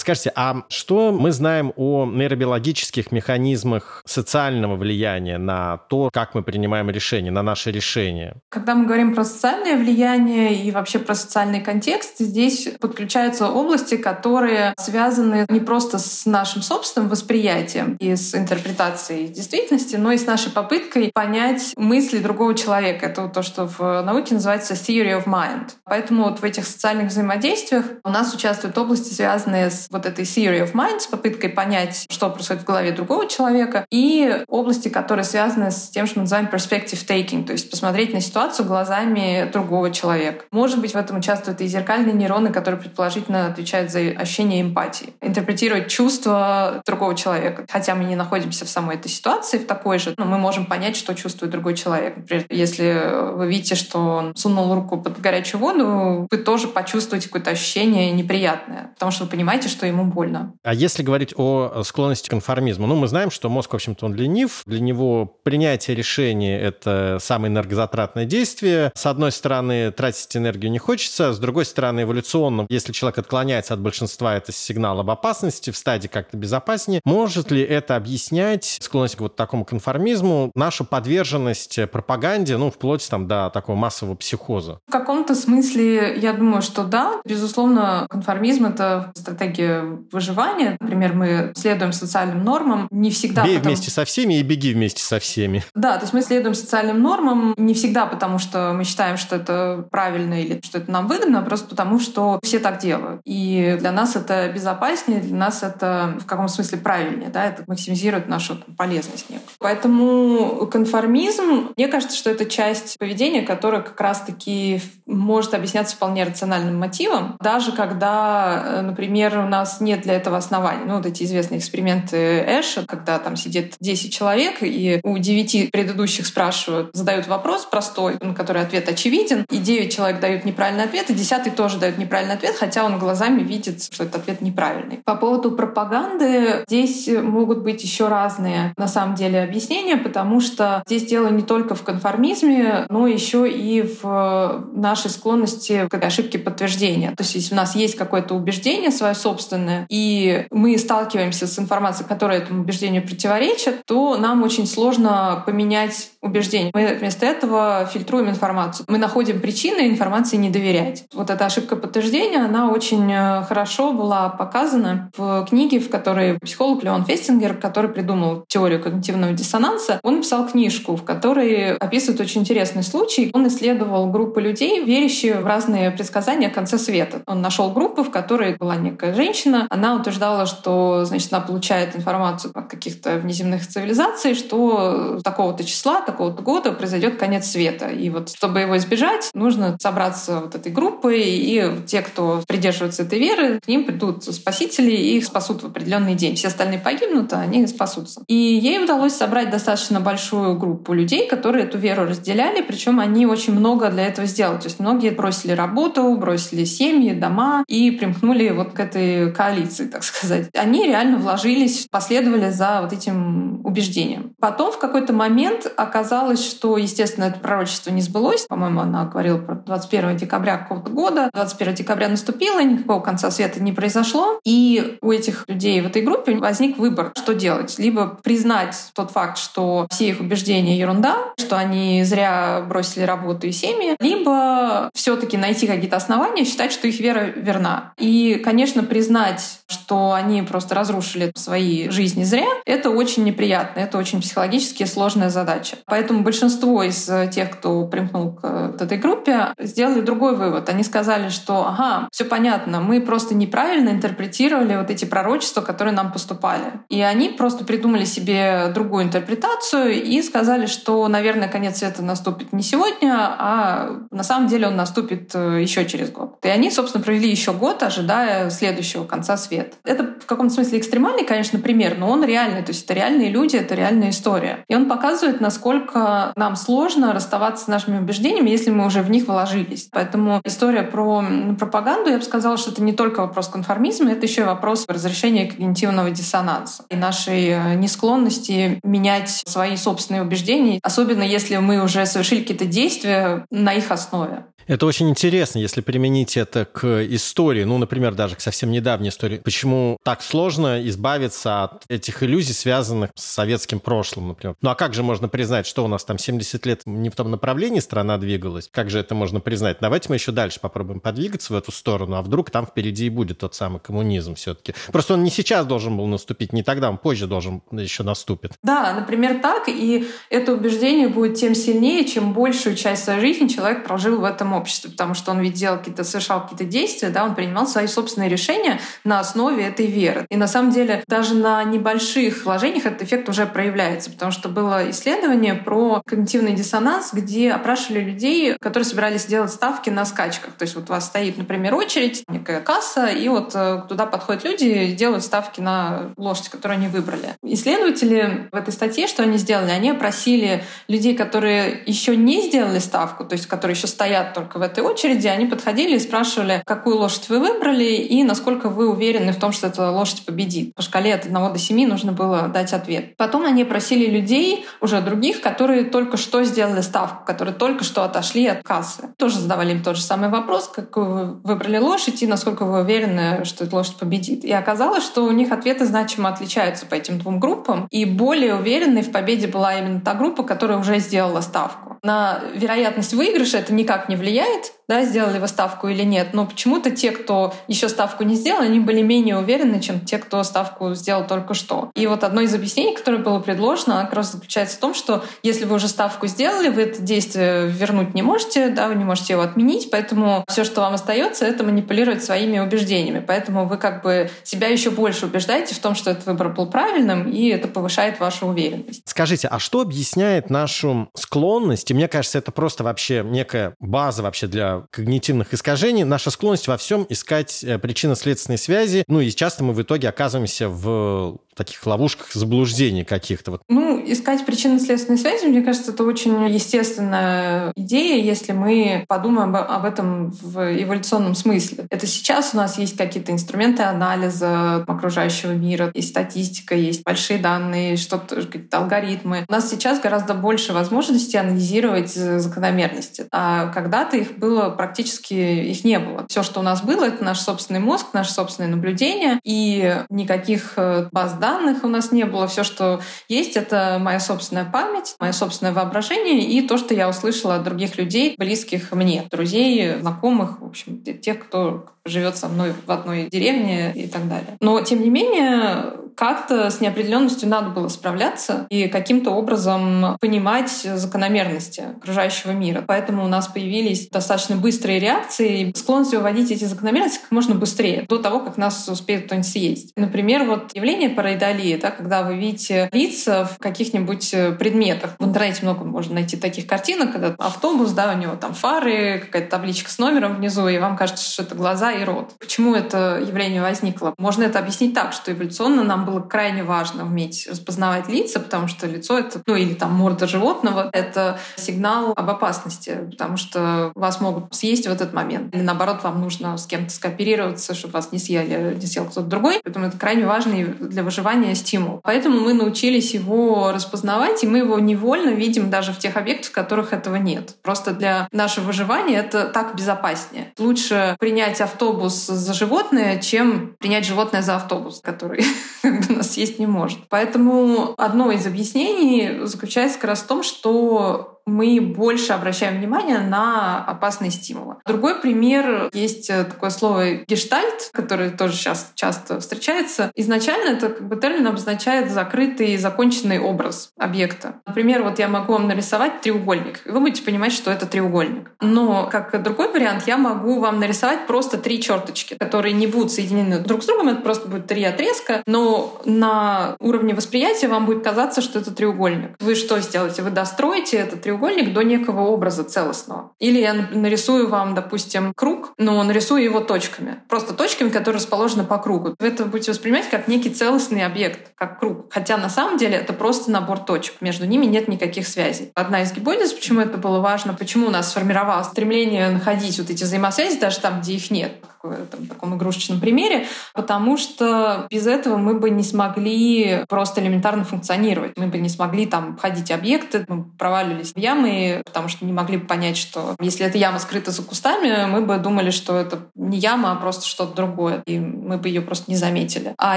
S2: Скажите, а что мы знаем о нейробиологических механизмах социального влияния на то, как мы принимаем решения, на наши решения?
S3: Когда мы говорим про социальное влияние и вообще про социальный контекст, здесь подключаются области, которые связаны не просто с нашим собственным восприятием и с интерпретацией действительности, но и с нашей попыткой понять мысли другого человека. Это то, что в науке называется theory of mind. Поэтому вот в этих социальных взаимодействиях у нас участвуют области, связанные с вот этой theory of mind, с попыткой понять, что происходит в голове другого человека, и области, которые связаны с тем, что мы называем perspective taking, то есть посмотреть на ситуацию глазами другого человека. Может быть, в этом участвуют и зеркальные нейроны, которые предположительно отвечают за ощущение эмпатии. Интерпретировать чувства другого человека. Хотя мы не находимся в самой этой ситуации, в такой же, но мы можем понять, что чувствует другой человек. Например, если вы видите, что он сунул руку под горячую воду, вы тоже почувствуете какое-то ощущение неприятное, потому что вы понимаете, что что ему больно.
S2: А если говорить о склонности к конформизму, ну, мы знаем, что мозг, в общем-то, он ленив. Для него принятие решения – это самое энергозатратное действие. С одной стороны, тратить энергию не хочется, с другой стороны, эволюционно, если человек отклоняется от большинства, это сигнал об опасности, в стадии как-то безопаснее. Может ли это объяснять склонность к вот такому конформизму, нашу подверженность пропаганде, ну, вплоть там до такого массового психоза?
S3: В каком-то смысле, я думаю, что да. Безусловно, конформизм — это стратегия выживания. Например, мы следуем социальным нормам не всегда...
S2: Бей потому... вместе со всеми и беги вместе со всеми.
S3: Да, то есть мы следуем социальным нормам не всегда потому, что мы считаем, что это правильно или что это нам выгодно, а просто потому, что все так делают. И для нас это безопаснее, для нас это в каком смысле правильнее, да, это максимизирует нашу полезность некую. Поэтому конформизм, мне кажется, что это часть поведения, которая как раз-таки может объясняться вполне рациональным мотивом, даже когда, э, например, у нас нас нет для этого оснований. Ну, вот эти известные эксперименты Эша, когда там сидит 10 человек, и у 9 предыдущих спрашивают, задают вопрос простой, на который ответ очевиден, и 9 человек дают неправильный ответ, и 10 тоже дают неправильный ответ, хотя он глазами видит, что этот ответ неправильный. По поводу пропаганды здесь могут быть еще разные, на самом деле, объяснения, потому что здесь дело не только в конформизме, но еще и в нашей склонности к ошибке подтверждения. То есть если у нас есть какое-то убеждение свое собственное, собственное, и мы сталкиваемся с информацией, которая этому убеждению противоречит, то нам очень сложно поменять убеждение. Мы вместо этого фильтруем информацию. Мы находим причины информации не доверять. Вот эта ошибка подтверждения, она очень э, хорошо была показана в книге, в которой психолог Леон Фестингер, который придумал теорию когнитивного диссонанса, он написал книжку, в которой описывает очень интересный случай. Он исследовал группы людей, верящие в разные предсказания о конце света. Он нашел группу, в которой была некая женщина, она утверждала, что значит, она получает информацию от каких-то внеземных цивилизаций, что такого-то числа такого-то года произойдет конец света. И вот чтобы его избежать, нужно собраться вот этой группой, и те, кто придерживается этой веры, к ним придут спасители и их спасут в определенный день. Все остальные погибнут, а они спасутся. И ей удалось собрать достаточно большую группу людей, которые эту веру разделяли, причем они очень много для этого сделали. То есть многие бросили работу, бросили семьи, дома и примкнули вот к этой коалиции, так сказать. Они реально вложились, последовали за вот этим убеждением. Потом в какой-то момент оказалось, что, естественно, это пророчество не сбылось. По-моему, она говорила про 21 декабря какого-то года. 21 декабря наступило, никакого конца света не произошло. И у этих людей в этой группе возник выбор, что делать. Либо признать тот факт, что все их убеждения ерунда, что они зря бросили работу и семьи, либо все таки найти какие-то основания, считать, что их вера верна. И, конечно, признать, что они просто разрушили свои жизни зря, это очень неприятно, это очень психологически сложная задача. Поэтому большинство из тех, кто примкнул к этой группе, сделали другой вывод. Они сказали, что ага, все понятно, мы просто неправильно интерпретировали вот эти пророчества, которые нам поступали. И они просто придумали себе другую интерпретацию и сказали, что, наверное, конец света наступит не сегодня, а на самом деле он наступит э, еще через год. И они, собственно, провели еще год, ожидая следующего конца света. Это в каком-то смысле экстремальный, конечно, пример, но он реальный. То есть это реальные люди, это реальная история. И он показывает, насколько нам сложно расставаться с нашими убеждениями, если мы уже в них вложились. Поэтому история про пропаганду, я бы сказала, что это не только вопрос конформизма, это еще и вопрос разрешения когнитивного диссонанса и нашей э, несклонности менять свои собственные убеждения, особенно если мы уже совершили какие-то действия на их основе.
S2: Это очень интересно, если применить это к истории, ну, например, даже к совсем недавней истории. Почему так сложно избавиться от этих иллюзий, связанных с советским прошлым, например. Ну, а как же можно признать, что у нас там 70 лет не в том направлении страна двигалась? Как же это можно признать? Давайте мы еще дальше попробуем подвигаться в эту сторону, а вдруг там впереди и будет тот самый коммунизм все-таки. Просто он не сейчас должен был наступить, не тогда, он позже должен еще наступит.
S3: Да, например, так, и это убеждение будет тем сильнее, чем большую часть своей жизни человек прожил в этом обществе, потому что он ведь делал какие-то, совершал какие-то действия, да, он принимал свои собственные решения на основе этой веры. И на самом деле даже на небольших вложениях этот эффект уже проявляется, потому что было исследование про когнитивный диссонанс, где опрашивали людей, которые собирались делать ставки на скачках. То есть вот у вас стоит, например, очередь, некая касса, и вот э, туда подходят люди и делают ставки на лошадь, которую они выбрали. Исследователи в этой статье, что они сделали? Они опросили людей, которые еще не сделали ставку, то есть которые еще стоят только в этой очереди, они подходили и спрашивали, какую лошадь вы выбрали и насколько вы уверены в том, что эта лошадь победит. По шкале от 1 до 7 нужно было дать ответ. Потом они просили людей, уже других, которые только что сделали ставку, которые только что отошли от кассы. Тоже задавали им тот же самый вопрос, какую вы выбрали лошадь и насколько вы уверены, что эта лошадь победит. И оказалось, что у них ответы значимо отличаются по этим двум группам. И более уверенной в победе была именно та группа, которая уже сделала ставку. На вероятность выигрыша это никак не влияет, да, сделали вы ставку или нет. Но почему-то те, кто еще ставку не сделал, они были менее уверены, чем те, кто ставку сделал только что. И вот одно из объяснений, которое было предложено, как раз заключается в том, что если вы уже ставку сделали, вы это действие вернуть не можете, да, вы не можете его отменить, поэтому все, что вам остается, это манипулировать своими убеждениями. Поэтому вы как бы себя еще больше убеждаете в том, что этот выбор был правильным, и это повышает вашу уверенность.
S2: Скажите, а что объясняет нашу склонность, и мне кажется, это просто вообще некая база вообще для когнитивных искажений, наша склонность во всем искать э, причинно-следственные связи. Ну и часто мы в итоге оказываемся в таких ловушках заблуждений каких-то. Вот.
S3: Ну, искать причинно-следственные связи, мне кажется, это очень естественная идея, если мы подумаем об этом в эволюционном смысле. Это сейчас у нас есть какие-то инструменты анализа окружающего мира, есть статистика, есть большие данные, что-то, какие-то алгоритмы. У нас сейчас гораздо больше возможностей анализировать закономерности. А когда-то их было практически, их не было. Все, что у нас было, это наш собственный мозг, наше собственное наблюдение, и никаких э, баз данных данных у нас не было. Все, что есть, это моя собственная память, мое собственное воображение и то, что я услышала от других людей, близких мне, друзей, знакомых, в общем, тех, кто живет со мной в одной деревне и так далее. Но, тем не менее, как-то с неопределенностью надо было справляться и каким-то образом понимать закономерности окружающего мира. Поэтому у нас появились достаточно быстрые реакции и склонность выводить эти закономерности как можно быстрее, до того, как нас успеет кто-нибудь съесть. Например, вот явление параидолии, да, когда вы видите лица в каких-нибудь предметах. В интернете много можно найти таких картинок, когда автобус, да, у него там фары, какая-то табличка с номером внизу, и вам кажется, что это глаза и рот. Почему это явление возникло? Можно это объяснить так, что эволюционно нам было крайне важно уметь распознавать лица, потому что лицо это, ну или там морда животного, это сигнал об опасности, потому что вас могут съесть в этот момент. Или наоборот, вам нужно с кем-то скооперироваться, чтобы вас не съели, не съел кто-то другой. Поэтому это крайне важный для выживания стимул. Поэтому мы научились его распознавать, и мы его невольно видим даже в тех объектах, в которых этого нет. Просто для нашего выживания это так безопаснее. Лучше принять автобус за животное, чем принять животное за автобус, который <laughs> у нас есть не может. Поэтому одно из объяснений заключается как раз в том, что мы больше обращаем внимание на опасные стимулы. Другой пример есть э, такое слово гештальт, которое тоже сейчас часто встречается. Изначально это как бы термин обозначает закрытый, законченный образ объекта. Например, вот я могу вам нарисовать треугольник, и вы будете понимать, что это треугольник. Но как другой вариант, я могу вам нарисовать просто три черточки, которые не будут соединены друг с другом, это просто будет три отрезка, но на уровне восприятия вам будет казаться, что это треугольник. Вы что сделаете? Вы достроите этот треугольник треугольник до некого образа целостного. Или я нарисую вам, допустим, круг, но нарисую его точками. Просто точками, которые расположены по кругу. Вы это будете воспринимать как некий целостный объект, как круг. Хотя на самом деле это просто набор точек. Между ними нет никаких связей. Одна из гипотез, почему это было важно, почему у нас сформировалось стремление находить вот эти взаимосвязи даже там, где их нет там, таком игрушечном примере, потому что без этого мы бы не смогли просто элементарно функционировать. Мы бы не смогли там ходить объекты, мы проваливались в ямы, потому что не могли бы понять, что если эта яма скрыта за кустами, мы бы думали, что это не яма, а просто что-то другое, и мы бы ее просто не заметили. А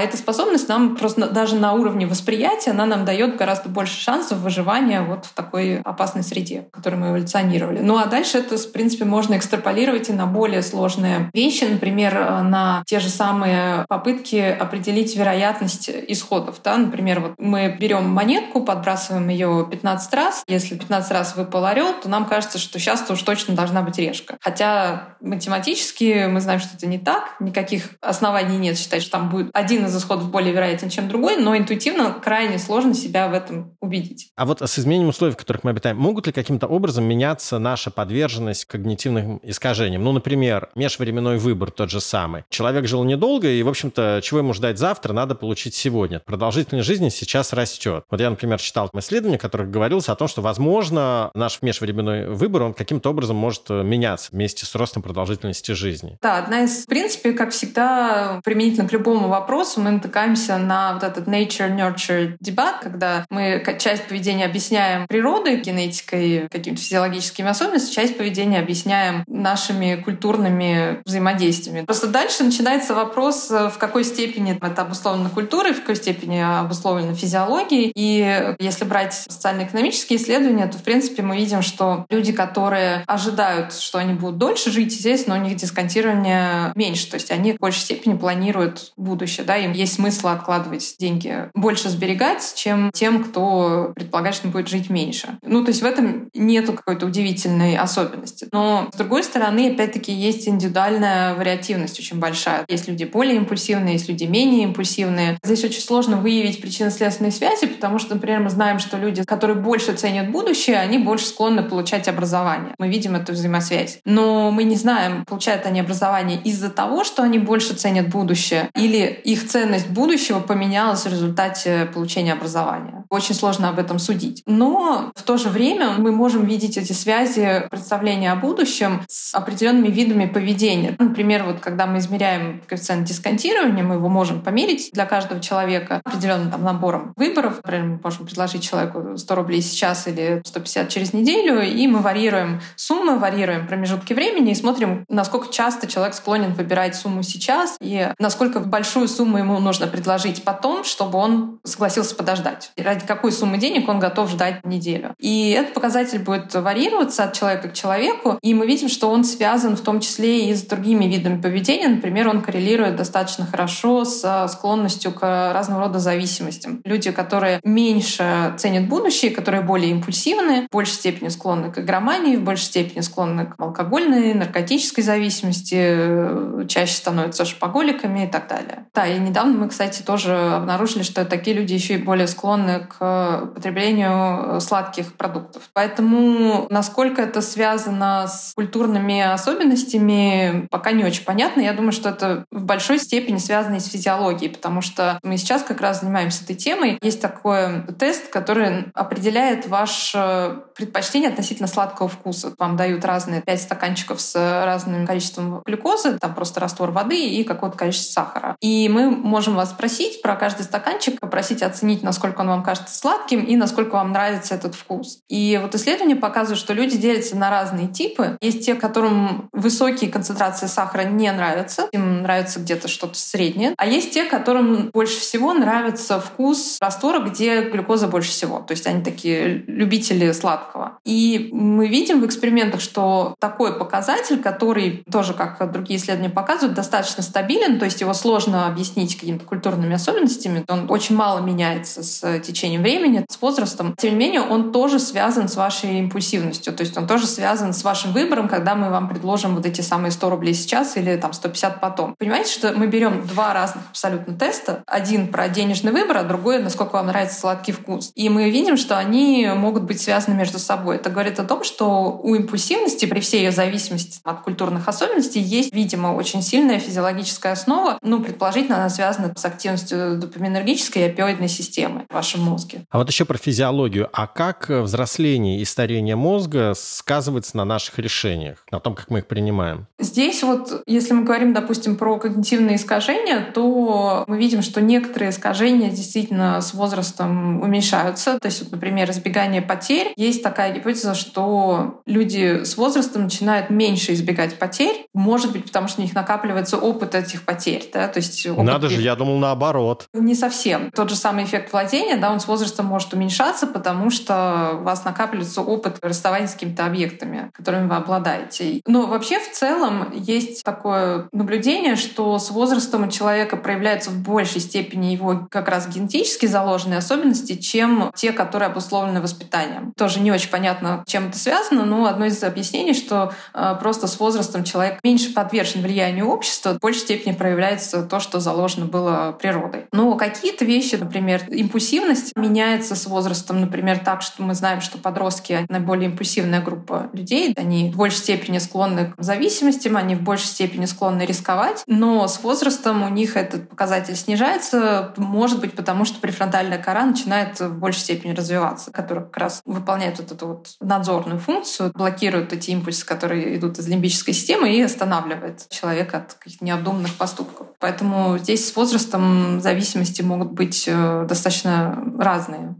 S3: эта способность нам просто даже на уровне восприятия, она нам дает гораздо больше шансов выживания вот в такой опасной среде, в которой мы эволюционировали. Ну а дальше это, в принципе, можно экстраполировать и на более сложные вещи, например, э, на те же самые попытки определить вероятность исходов. Да? Например, вот мы берем монетку, подбрасываем ее 15 раз. Если 15 раз выпал орел, то нам кажется, что сейчас-то уж точно должна быть решка. Хотя математически мы знаем, что это не так. Никаких оснований нет считать, что там будет один из исходов более вероятен, чем другой, но интуитивно крайне сложно себя в этом убедить.
S2: А вот с изменением условий, в которых мы обитаем, могут ли каким-то образом меняться наша подверженность когнитивным искажениям? Ну, например, межвременной выбор выбор тот же самый. Человек жил недолго, и, в общем-то, чего ему ждать завтра, надо получить сегодня. Продолжительность жизни сейчас растет. Вот я, например, читал исследование, которое говорилось о том, что, возможно, наш межвременной выбор, он каким-то образом может э, меняться вместе с ростом продолжительности жизни.
S3: Да, одна из, в принципе, как всегда, применительно к любому вопросу, мы натыкаемся на вот этот nature-nurture дебат, когда мы часть поведения объясняем природой, генетикой, какими-то физиологическими особенностями, часть поведения объясняем нашими культурными взаимодействиями действиями. Просто дальше начинается вопрос, э, в какой степени это обусловлено культурой, в какой степени обусловлено физиологией. И если брать социально-экономические исследования, то, в принципе, мы видим, что люди, которые ожидают, что они будут дольше жить, естественно, у них дисконтирование меньше. То есть они в большей степени планируют будущее. Да? Им есть смысл откладывать деньги, больше сберегать, чем тем, кто предполагает, что он будет жить меньше. Ну, то есть в этом нету какой-то удивительной особенности. Но, с другой стороны, опять-таки, есть индивидуальная вариативность очень большая. Есть люди более импульсивные, есть люди менее импульсивные. Здесь очень сложно выявить причинно-следственные связи, потому что, например, мы знаем, что люди, которые больше ценят будущее, они больше склонны получать образование. Мы видим эту взаимосвязь. Но мы не знаем, получают они образование из-за того, что они больше ценят будущее, или их ценность будущего поменялась в результате получения образования. Очень сложно об этом судить. Но в то же время мы можем видеть эти связи представления о будущем с определенными видами поведения. Например, Например, вот когда мы измеряем коэффициент дисконтирования, мы его можем померить для каждого человека определенным там, набором выборов. Например, мы можем предложить человеку 100 рублей сейчас или 150 через неделю, и мы варьируем суммы, варьируем промежутки времени и смотрим, насколько часто человек склонен выбирать сумму сейчас и насколько большую сумму ему нужно предложить потом, чтобы он согласился подождать. Ради какой суммы денег он готов ждать неделю. И этот показатель будет варьироваться от человека к человеку, и мы видим, что он связан в том числе и с другими видами видами поведения, например, он коррелирует достаточно хорошо с склонностью к разного рода зависимостям. Люди, которые меньше ценят будущее, которые более импульсивны, в большей степени склонны к игромании, в большей степени склонны к алкогольной, наркотической зависимости, э, чаще становятся шопоголиками и так далее. Да, и недавно мы, кстати, тоже обнаружили, что такие люди еще и более склонны к потреблению сладких продуктов. Поэтому насколько это связано с культурными особенностями, пока не очень понятно. Я думаю, что это в большой степени связано и с физиологией, потому что мы сейчас как раз занимаемся этой темой. Есть такой тест, который определяет ваше предпочтение относительно сладкого вкуса. Вам дают разные пять стаканчиков с разным количеством глюкозы, там просто раствор воды и какое-то количество сахара. И мы можем вас спросить про каждый стаканчик, попросить оценить, насколько он вам кажется сладким и насколько вам нравится этот вкус. И вот исследования показывают, что люди делятся на разные типы. Есть те, которым высокие концентрации сахара не нравятся, им нравится где-то что-то среднее. А есть те, которым больше всего нравится вкус раствора, где глюкоза больше всего. То есть они такие любители сладкого. И мы видим в экспериментах, что такой показатель, который тоже, как другие исследования показывают, достаточно стабилен, то есть его сложно объяснить какими-то культурными особенностями, он очень мало меняется с течением времени, с возрастом. Тем не менее, он тоже связан с вашей импульсивностью, то есть он тоже связан с вашим выбором, когда мы вам предложим вот эти самые 100 рублей сейчас или там 150 потом. Понимаете, что мы берем два разных абсолютно теста, один про денежный выбор, а другой, насколько вам нравится сладкий вкус. И мы видим, что они могут быть связаны между собой. Это говорит о том, что у импульсивности при всей ее зависимости от культурных особенностей есть, видимо, очень сильная физиологическая основа. Ну, предположительно, она связана с активностью допаминергической и опиоидной системы в вашем мозге.
S2: А вот еще про физиологию. А как взросление и старение мозга сказывается на наших решениях, на том, как мы их принимаем?
S3: Здесь вот, если мы говорим, допустим, про когнитивные искажения, то мы видим, что некоторые искажения действительно с возрастом уменьшаются. То есть, вот, например, избегание потерь. Есть такая гипотеза, что люди с возрастом начинают меньше избегать потерь. Может быть, потому что у них накапливается опыт этих потерь. Да? То есть опыт
S2: Надо же, я думал наоборот.
S3: Не совсем. Тот же самый эффект владения, да, он с возрастом может уменьшаться, потому что у вас накапливается опыт расставания с какими-то объектами, которыми вы обладаете. Но вообще в целом есть такое наблюдение, что с возрастом у человека проявляются в большей степени его как раз генетически заложенные особенности, чем те, которые обусловлены воспитанием. Тоже не очень понятно, чем это связано, но одно из объяснений, что э, просто с возрастом человек меньше подвержен влиянию общества, в большей степени проявляется то, что заложено было природой. Но какие-то вещи, например, импульсивность меняется с возрастом, например, так, что мы знаем, что подростки — наиболее импульсивная группа людей, они в большей степени склонны к зависимостям, они в большей степени склонны рисковать, но с возрастом у них этот показатель снижается, может быть, потому что префронтальная кора начинает в большей степени развиваться, которая как раз выполняет вот эту вот надзорную функцию, блокирует эти импульсы, которые идут из лимбической системы и останавливает человека от каких-то необдуманных поступков. Поэтому здесь с возрастом зависимости могут быть э, достаточно разные.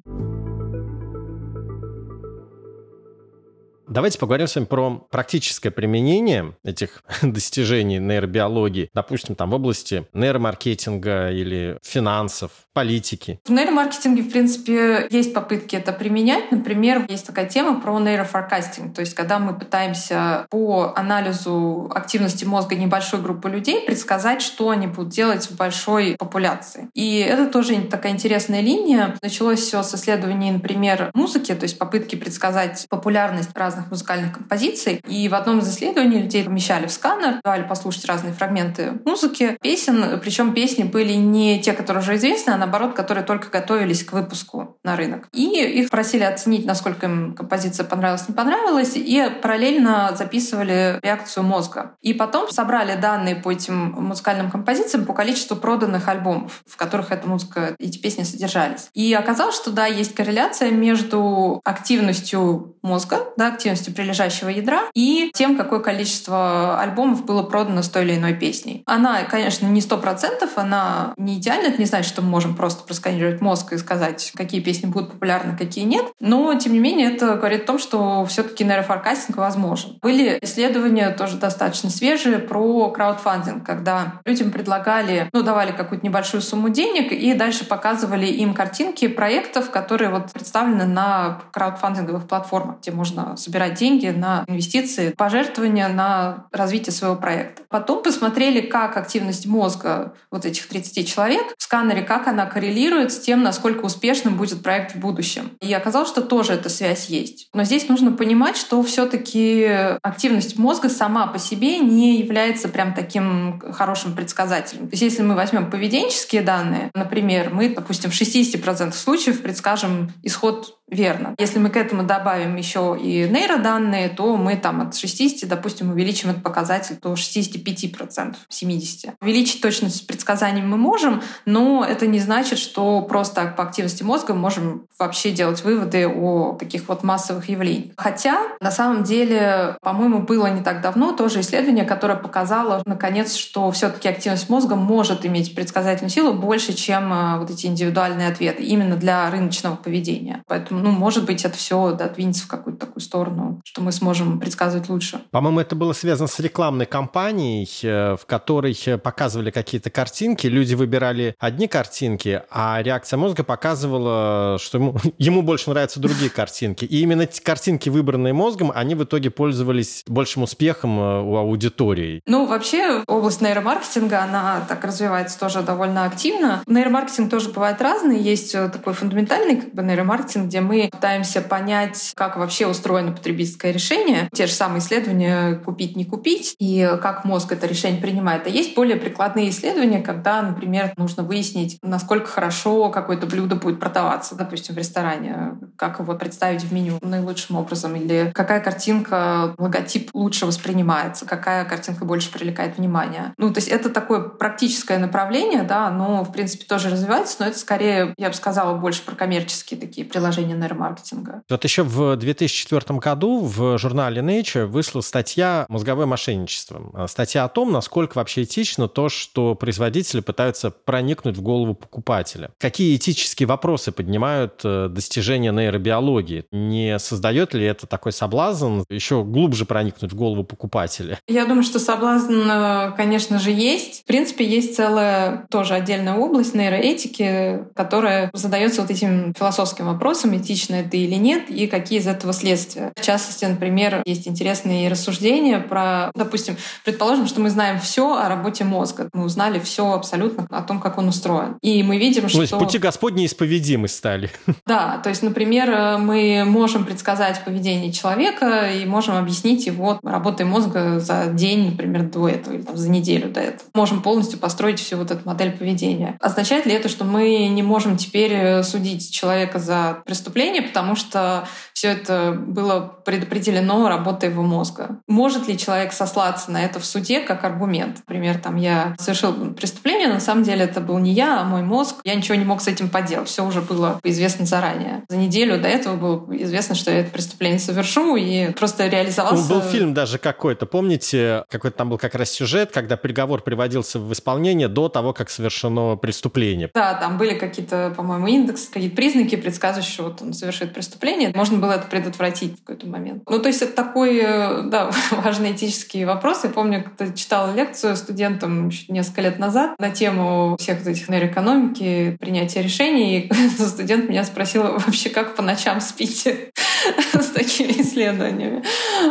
S2: Давайте поговорим с вами про практическое применение этих <laughs> достижений нейробиологии, допустим, там в области нейромаркетинга или финансов, политики.
S3: В нейромаркетинге, в принципе, есть попытки это применять. Например, есть такая тема про нейрофоркастинг, то есть когда мы пытаемся по анализу активности мозга небольшой группы людей предсказать, что они будут делать в большой популяции. И это тоже такая интересная линия. Началось все с исследований, например, музыки, то есть попытки предсказать популярность разных разных музыкальных композиций. И в одном из исследований людей помещали в сканер, давали послушать разные фрагменты музыки, песен. Причем песни были не те, которые уже известны, а наоборот, которые только готовились к выпуску на рынок. И их просили оценить, насколько им композиция понравилась, не понравилась, и параллельно записывали реакцию мозга. И потом собрали данные по этим музыкальным композициям по количеству проданных альбомов, в которых эта музыка, эти песни содержались. И оказалось, что да, есть корреляция между активностью мозга, да, активностью прилежащего ядра и тем, какое количество альбомов было продано с той или иной песней. Она, конечно, не сто процентов, она не идеальна. Это не значит, что мы можем просто просканировать мозг и сказать, какие песни будут популярны, какие нет. Но, тем не менее, это говорит о том, что все таки нейрофоркастинг возможен. Были исследования тоже достаточно свежие про краудфандинг, когда людям предлагали, ну, давали какую-то небольшую сумму денег и дальше показывали им картинки проектов, которые вот представлены на краудфандинговых платформах. платформа, где можно собирать деньги на инвестиции, пожертвования на развитие своего проекта. Потом посмотрели, как активность мозга вот этих 30 человек в сканере, как она коррелирует с тем, насколько успешным будет проект в будущем. И оказалось, что тоже эта связь есть. Но здесь нужно понимать, что все таки активность мозга сама по себе не является прям таким хорошим предсказателем. То есть если мы возьмем поведенческие данные, например, мы, допустим, в 60% случаев предскажем исход верно. Если мы к этому добавим еще и нейроданные, то мы там от 60, допустим, увеличим этот показатель до 65%, 70%. Увеличить точность предсказаний мы можем, но это не значит, что просто по активности мозга можем вообще делать выводы о таких вот массовых явлениях. Хотя, на самом деле, по-моему, было не так давно тоже исследование, которое показало, наконец, что все таки активность мозга может иметь предсказательную силу больше, чем э, вот эти индивидуальные ответы именно для рыночного поведения. Поэтому ну, может быть, это все да, двинется в какую-то такую сторону, что мы сможем предсказывать лучше.
S2: По-моему, это было связано с рекламной кампанией, э, в которой э, показывали какие-то картинки, люди выбирали одни картинки, а реакция мозга показывала, что ему, <laughs> ему больше нравятся другие <laughs> картинки. И именно эти картинки, выбранные мозгом, они в итоге пользовались большим успехом э, у аудитории.
S3: Ну, вообще, область нейромаркетинга, она так развивается тоже довольно активно. Нейромаркетинг тоже бывает разный. Есть такой фундаментальный как бы, нейромаркетинг, где мы пытаемся понять, как вообще устроено потребительское решение. Те же самые исследования «купить, не купить» и как мозг это решение принимает. А есть более прикладные исследования, когда, например, нужно выяснить, насколько хорошо какое-то блюдо будет продаваться, допустим, в ресторане, как его представить в меню наилучшим образом, или какая картинка, логотип лучше воспринимается, какая картинка больше привлекает внимание. Ну, то есть это такое практическое направление, да, оно, в принципе, тоже развивается, но это скорее, я бы сказала, больше про коммерческие такие приложения направление нейромаркетинга.
S2: Вот еще в 2004 году в журнале Nature вышла статья «Мозговое мошенничество». А, статья о том, насколько вообще этично то, что производители пытаются проникнуть в голову покупателя. Какие этические вопросы поднимают э, достижения нейробиологии? Не создает ли это такой соблазн еще глубже проникнуть в голову покупателя?
S3: Я думаю, что соблазн, э, конечно же, есть. В принципе, есть целая тоже отдельная область нейроэтики, которая задается вот этим философским вопросом, этично это или нет, и какие из этого следствия. В частности, например, есть интересные рассуждения про, допустим, предположим, что мы знаем все о работе мозга. Мы узнали все абсолютно о том, как он устроен. И мы видим, что...
S2: То есть пути Господни исповедимы стали. <laughs>
S3: Да, то есть, например, мы можем предсказать поведение человека и можем объяснить его работой мозга за день, например, до этого или там, за неделю до этого. Можем полностью построить всю вот эту модель поведения. Означает ли это, что мы не можем теперь судить человека за преступление преступление, потому что все это было предопределено работой его мозга. Может ли человек сослаться на это в суде как аргумент? Например, там я совершил преступление, на самом деле это был не я, а мой мозг. Я ничего не мог с этим поделать. Все уже было известно заранее. За неделю до этого было известно, что я это преступление совершу, и просто реализовался...
S2: Был фильм даже какой-то, помните, какой-то там был как раз сюжет, когда приговор приводился в исполнение до того, как совершено преступление.
S3: Да, там были какие-то, по-моему, индексы, какие-то признаки, предсказывающие, вот он совершит преступление. Можно было это предотвратить в какой-то момент. Ну, то есть это такой, э, да, <laughs> важный этический вопрос. Я помню, когда читала лекцию студентам несколько лет назад на тему всех этих нейроэкономики, принятия решений. И <laughs> студент меня спросил вообще, как по ночам спите <laughs> с такими исследованиями.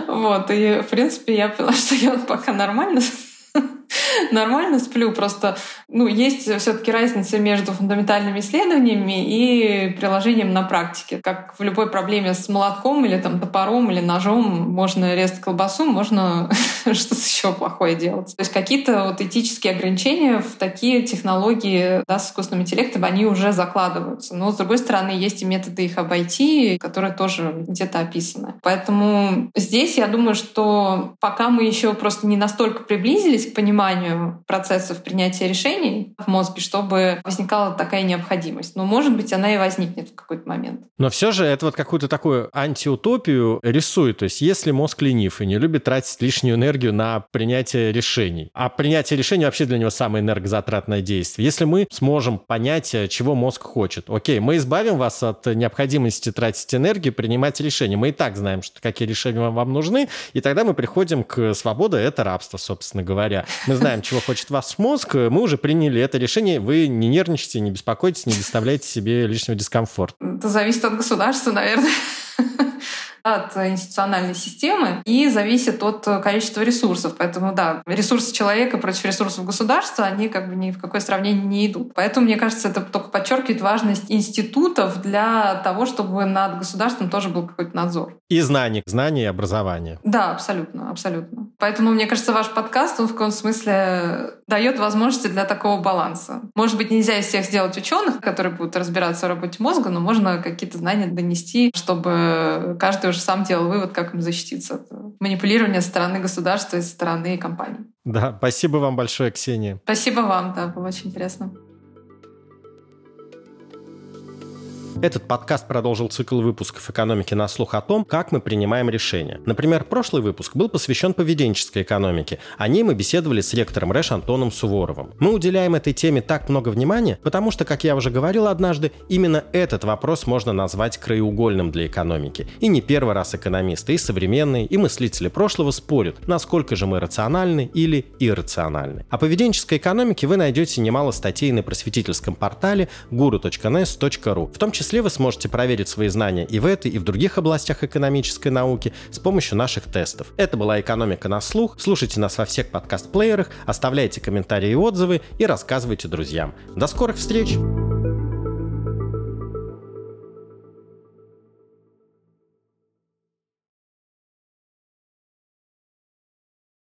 S3: Вот. И, в принципе, я поняла, что я пока нормально <laughs> нормально сплю. Просто ну, есть все-таки разница между фундаментальными исследованиями и приложением на практике. Как в любой проблеме с молотком или там топором или ножом можно резать колбасу, можно <laughs> что-то еще плохое делать. То есть какие-то вот этические ограничения в такие технологии да, с искусственным интеллектом, они уже закладываются. Но, с другой стороны, есть и методы их обойти, которые тоже где-то описаны. Поэтому здесь я думаю, что пока мы еще просто не настолько приблизились к пониманию процессов принятия решений в мозге, чтобы возникала такая необходимость. Но, может быть, она и возникнет в какой-то момент.
S2: Но все же это вот какую-то такую антиутопию рисует. То есть если мозг ленив и не любит тратить лишнюю энергию на принятие решений, а принятие решений вообще для него самое энергозатратное действие. Если мы сможем понять, чего мозг хочет, окей, мы избавим вас от необходимости тратить энергию, принимать решения. Мы и так знаем, что какие решения вам нужны, и тогда мы приходим к свободе, это рабство, собственно говоря. Мы знаем, чего хочет вас мозг, мы уже приняли это решение, вы не нервничайте, не беспокойтесь, не доставляйте себе лишнего дискомфорта.
S3: Это зависит от государства, наверное. От институциональной системы и зависит от количества ресурсов. Поэтому, да, ресурсы человека против ресурсов государства, они как бы ни в какое сравнение не идут. Поэтому, мне кажется, это только подчеркивает важность институтов для того, чтобы над государством тоже был какой-то надзор.
S2: И знаний, знаний и образования.
S3: Да, абсолютно, абсолютно. Поэтому, мне кажется, ваш подкаст, он в каком смысле дает возможности для такого баланса. Может быть, нельзя из всех сделать ученых, которые будут разбираться в работе мозга, но можно какие-то знания донести, чтобы каждый уже сам делал вывод, как им защититься от манипулирования со стороны государства и со стороны компаний.
S2: Да, спасибо вам большое, Ксения.
S3: Спасибо вам, да, было очень интересно.
S2: Этот подкаст продолжил цикл выпусков экономики на слух о том, как мы принимаем решения. Например, прошлый выпуск был посвящен поведенческой экономике. О ней мы беседовали с ректором РЭШ Антоном Суворовым. Мы уделяем этой теме так много внимания, потому что, как я уже говорил однажды, именно этот вопрос можно назвать краеугольным для экономики. И не первый раз экономисты, и современные, и мыслители прошлого спорят, насколько же мы рациональны или иррациональны. О поведенческой экономике вы найдете немало статей на просветительском портале guru.nes.ru, в том числе числе вы сможете проверить свои знания и в этой, и в других областях экономической науки с помощью наших тестов. Это была «Экономика на слух». Слушайте нас во всех подкаст-плеерах, оставляйте комментарии и отзывы и рассказывайте друзьям. До скорых встреч!